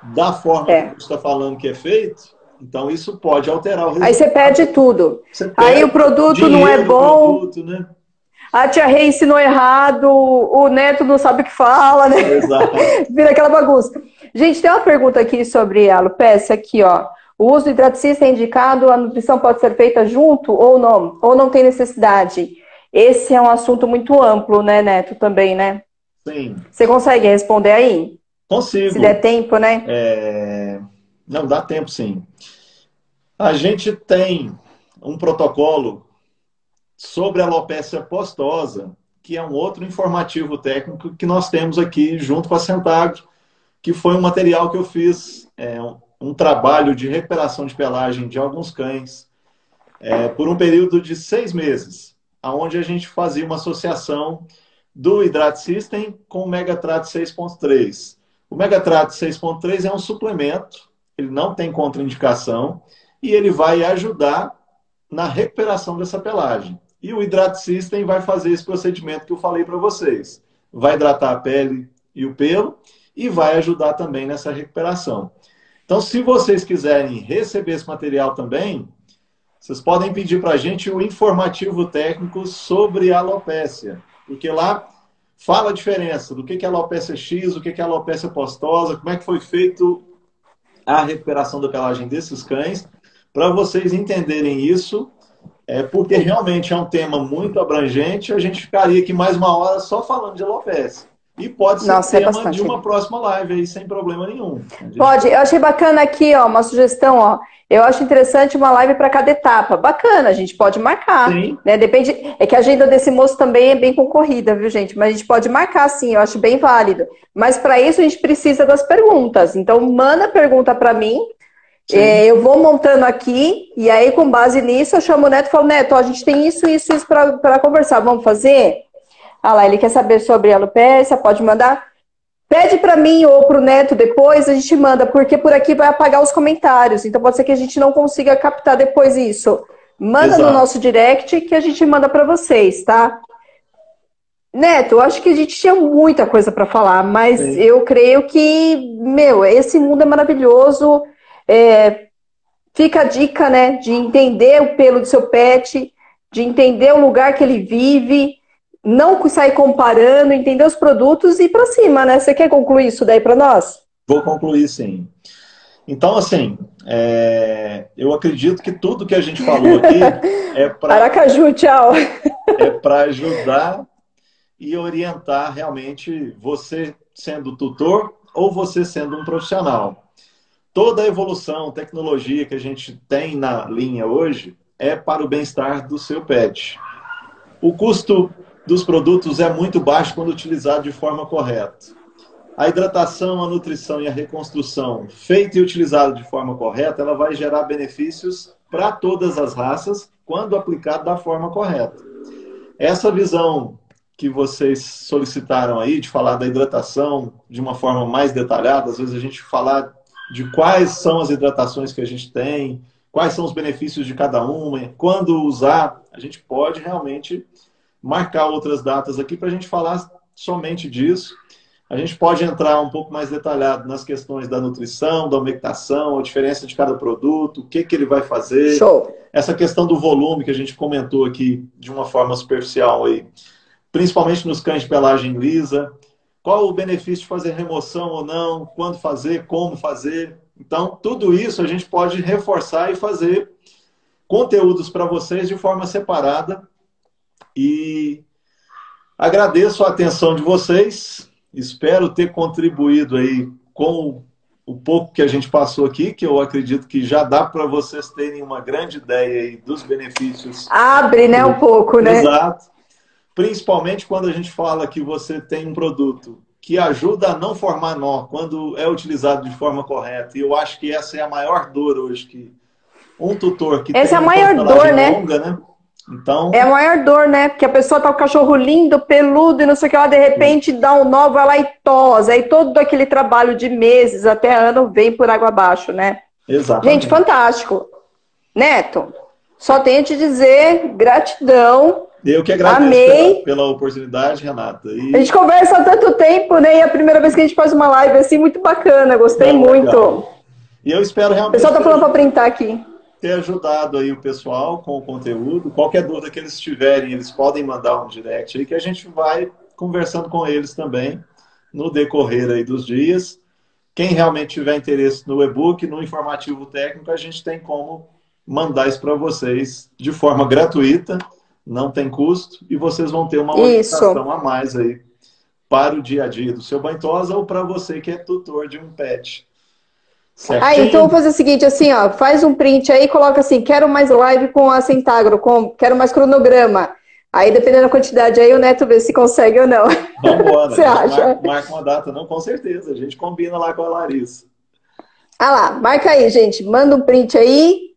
da forma é. que você está falando que é feito, então, isso pode alterar o resultado. Aí você perde tudo. Você perde Aí o produto não é bom. Produto, né? A tia Rei ensinou errado, o neto não sabe o que fala, né? Exato. Vira aquela bagunça. Gente, tem uma pergunta aqui sobre a alopecia, aqui, ó. O uso de hidraticista é indicado, a nutrição pode ser feita junto ou não? Ou não tem necessidade? Esse é um assunto muito amplo, né, Neto, também, né? Sim. Você consegue responder aí? Consigo. Se der tempo, né? É... Não, dá tempo sim. A gente tem um protocolo sobre a alopecia postosa, que é um outro informativo técnico que nós temos aqui junto com a Centagro, que foi um material que eu fiz, é, um trabalho de recuperação de pelagem de alguns cães, é, por um período de seis meses, onde a gente fazia uma associação do Hydrate System com o Megatrat 6.3. O Megatrat 6.3 é um suplemento ele não tem contraindicação e ele vai ajudar na recuperação dessa pelagem. E o Hydrate System vai fazer esse procedimento que eu falei para vocês. Vai hidratar a pele e o pelo e vai ajudar também nessa recuperação. Então, se vocês quiserem receber esse material também, vocês podem pedir para a gente o informativo técnico sobre alopécia, porque lá fala a diferença do que é alopécia X, o que é alopécia postosa, como é que foi feito a recuperação da pelagem desses cães, para vocês entenderem isso, é porque realmente é um tema muito abrangente, a gente ficaria aqui mais uma hora só falando de alopécia. E pode ser Nossa, é tema é de uma próxima live aí, sem problema nenhum. Pode. Eu achei bacana aqui, ó, uma sugestão, ó. Eu acho interessante uma live para cada etapa. Bacana, a gente pode marcar. Sim. Né? Depende. É que a agenda desse moço também é bem concorrida, viu, gente? Mas a gente pode marcar, sim, eu acho bem válido. Mas para isso a gente precisa das perguntas. Então, manda pergunta para mim. É, eu vou montando aqui, e aí, com base nisso, eu chamo o Neto e falo, Neto, ó, a gente tem isso, isso, isso para conversar. Vamos fazer? Ah lá, ele quer saber sobre a alopecia, pode mandar. Pede para mim ou para o Neto depois, a gente manda, porque por aqui vai apagar os comentários. Então pode ser que a gente não consiga captar depois isso. Manda Exato. no nosso direct que a gente manda para vocês, tá? Neto, eu acho que a gente tinha muita coisa para falar, mas Sim. eu creio que, meu, esse mundo é maravilhoso. É, fica a dica, né, de entender o pelo do seu pet, de entender o lugar que ele vive, não sair comparando, entender os produtos e ir para cima, né? Você quer concluir isso daí para nós? Vou concluir, sim. Então, assim, é... eu acredito que tudo que a gente falou aqui é para. Aracaju, tchau! É para ajudar e orientar realmente você sendo tutor ou você sendo um profissional. Toda a evolução, tecnologia que a gente tem na linha hoje é para o bem-estar do seu pet. O custo dos produtos é muito baixo quando utilizado de forma correta. A hidratação, a nutrição e a reconstrução feita e utilizada de forma correta, ela vai gerar benefícios para todas as raças quando aplicado da forma correta. Essa visão que vocês solicitaram aí de falar da hidratação de uma forma mais detalhada, às vezes a gente falar de quais são as hidratações que a gente tem, quais são os benefícios de cada uma, quando usar, a gente pode realmente marcar outras datas aqui para a gente falar somente disso. A gente pode entrar um pouco mais detalhado nas questões da nutrição, da umectação, a diferença de cada produto, o que, que ele vai fazer. Show. Essa questão do volume que a gente comentou aqui de uma forma superficial aí, principalmente nos cães de pelagem lisa. Qual o benefício de fazer remoção ou não, quando fazer, como fazer. Então, tudo isso a gente pode reforçar e fazer conteúdos para vocês de forma separada e agradeço a atenção de vocês. Espero ter contribuído aí com o pouco que a gente passou aqui, que eu acredito que já dá para vocês terem uma grande ideia aí dos benefícios. Abre, né, um pouco, né? Exato. Principalmente quando a gente fala que você tem um produto que ajuda a não formar nó quando é utilizado de forma correta. E eu acho que essa é a maior dor hoje que um tutor que essa tem é a maior dor, né? Longa, né? Então... É a maior dor, né? Porque a pessoa tá com o cachorro lindo, peludo e não sei o que lá, de repente dá um nó, vai lá e tosa. Aí todo aquele trabalho de meses até ano vem por água abaixo, né? Exatamente. Gente, fantástico. Neto, só tenho a te dizer gratidão. Eu que agradeço Amei. Pela, pela oportunidade, Renata. E... A gente conversa há tanto tempo, né? E é a primeira vez que a gente faz uma live assim, muito bacana. Gostei muito. Legal. E eu espero realmente. O pessoal tá falando para printar aqui ter ajudado aí o pessoal com o conteúdo. Qualquer dúvida que eles tiverem, eles podem mandar um direct aí que a gente vai conversando com eles também no decorrer aí dos dias. Quem realmente tiver interesse no e-book, no informativo técnico, a gente tem como mandar isso para vocês de forma gratuita, não tem custo, e vocês vão ter uma orientação a mais aí para o dia a dia do seu banhosa ou para você que é tutor de um pet. Certinho. Ah, então vou fazer o seguinte, assim, ó, faz um print aí, coloca assim, quero mais live com a Centagro, com, quero mais cronograma. Aí, dependendo da quantidade, aí o Neto vê se consegue ou não. Vamos embora. Você acha? Marca, marca uma data, não, com certeza. A gente combina lá com a Larissa. Ah lá, marca aí, gente. Manda um print aí.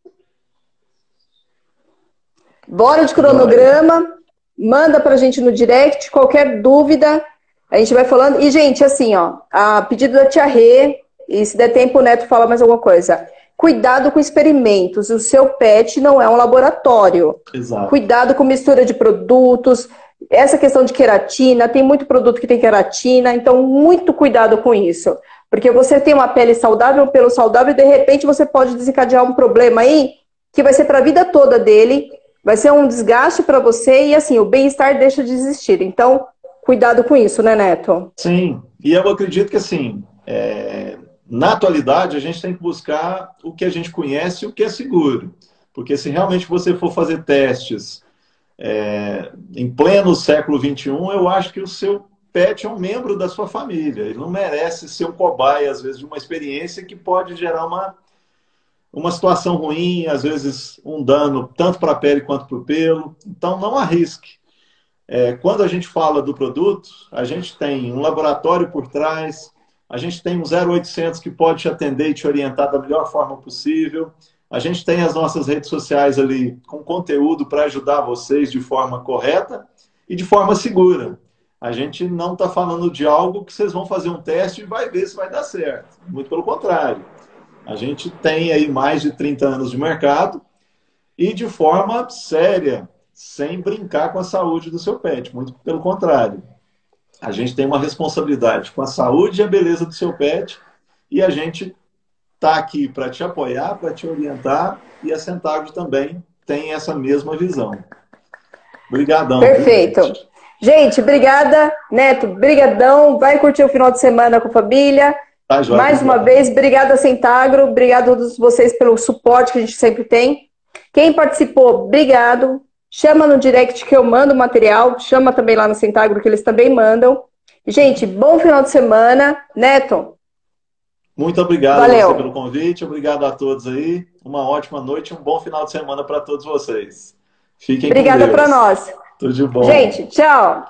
Bora de cronograma. Bora. Manda pra gente no direct. Qualquer dúvida, a gente vai falando. E, gente, assim, ó, a pedido da Tia Rê, e se der tempo, o Neto fala mais alguma coisa. cuidado com experimentos. O seu pet não é um laboratório. Exato. Cuidado com mistura de produtos. Essa questão de queratina, tem muito produto que tem queratina, então muito cuidado com isso. Porque você tem uma pele saudável, pelo saudável, e de repente você pode desencadear um problema aí que vai ser para a vida toda dele, vai ser um desgaste para você e assim, o bem-estar deixa de existir. Então, cuidado com isso, né, Neto? Sim, e eu acredito que assim, é, na atualidade, a gente tem que buscar o que a gente conhece e o que é seguro. Porque se realmente você for fazer testes é, em pleno século XXI, eu acho que o seu pet é um membro da sua família. Ele não merece ser um cobaia, às vezes, de uma experiência que pode gerar uma, uma situação ruim, às vezes um dano tanto para a pele quanto para o pelo. Então, não arrisque. É, quando a gente fala do produto, a gente tem um laboratório por trás, a gente tem um 0800 que pode te atender e te orientar da melhor forma possível. A gente tem as nossas redes sociais ali com conteúdo para ajudar vocês de forma correta e de forma segura. A gente não está falando de algo que vocês vão fazer um teste e vai ver se vai dar certo. Muito pelo contrário. A gente tem aí mais de 30 anos de mercado e de forma séria, sem brincar com a saúde do seu pet. Muito pelo contrário. A gente tem uma responsabilidade com a saúde e a beleza do seu pet e a gente está aqui para te apoiar, para te orientar e a Centagro também tem essa mesma visão. Obrigadão. Perfeito. Gente. gente, obrigada. Neto, brigadão. Vai curtir o final de semana com a família. Tá, joia, Mais uma vez, obrigada Centagro, obrigado a todos vocês pelo suporte que a gente sempre tem. Quem participou, obrigado. Chama no direct que eu mando o material, chama também lá no Centagro que eles também mandam. Gente, bom final de semana. Neto. Muito obrigado Valeu. pelo convite, obrigado a todos aí. Uma ótima noite e um bom final de semana para todos vocês. Fiquem Obrigada para nós. Tudo de bom. Gente, tchau.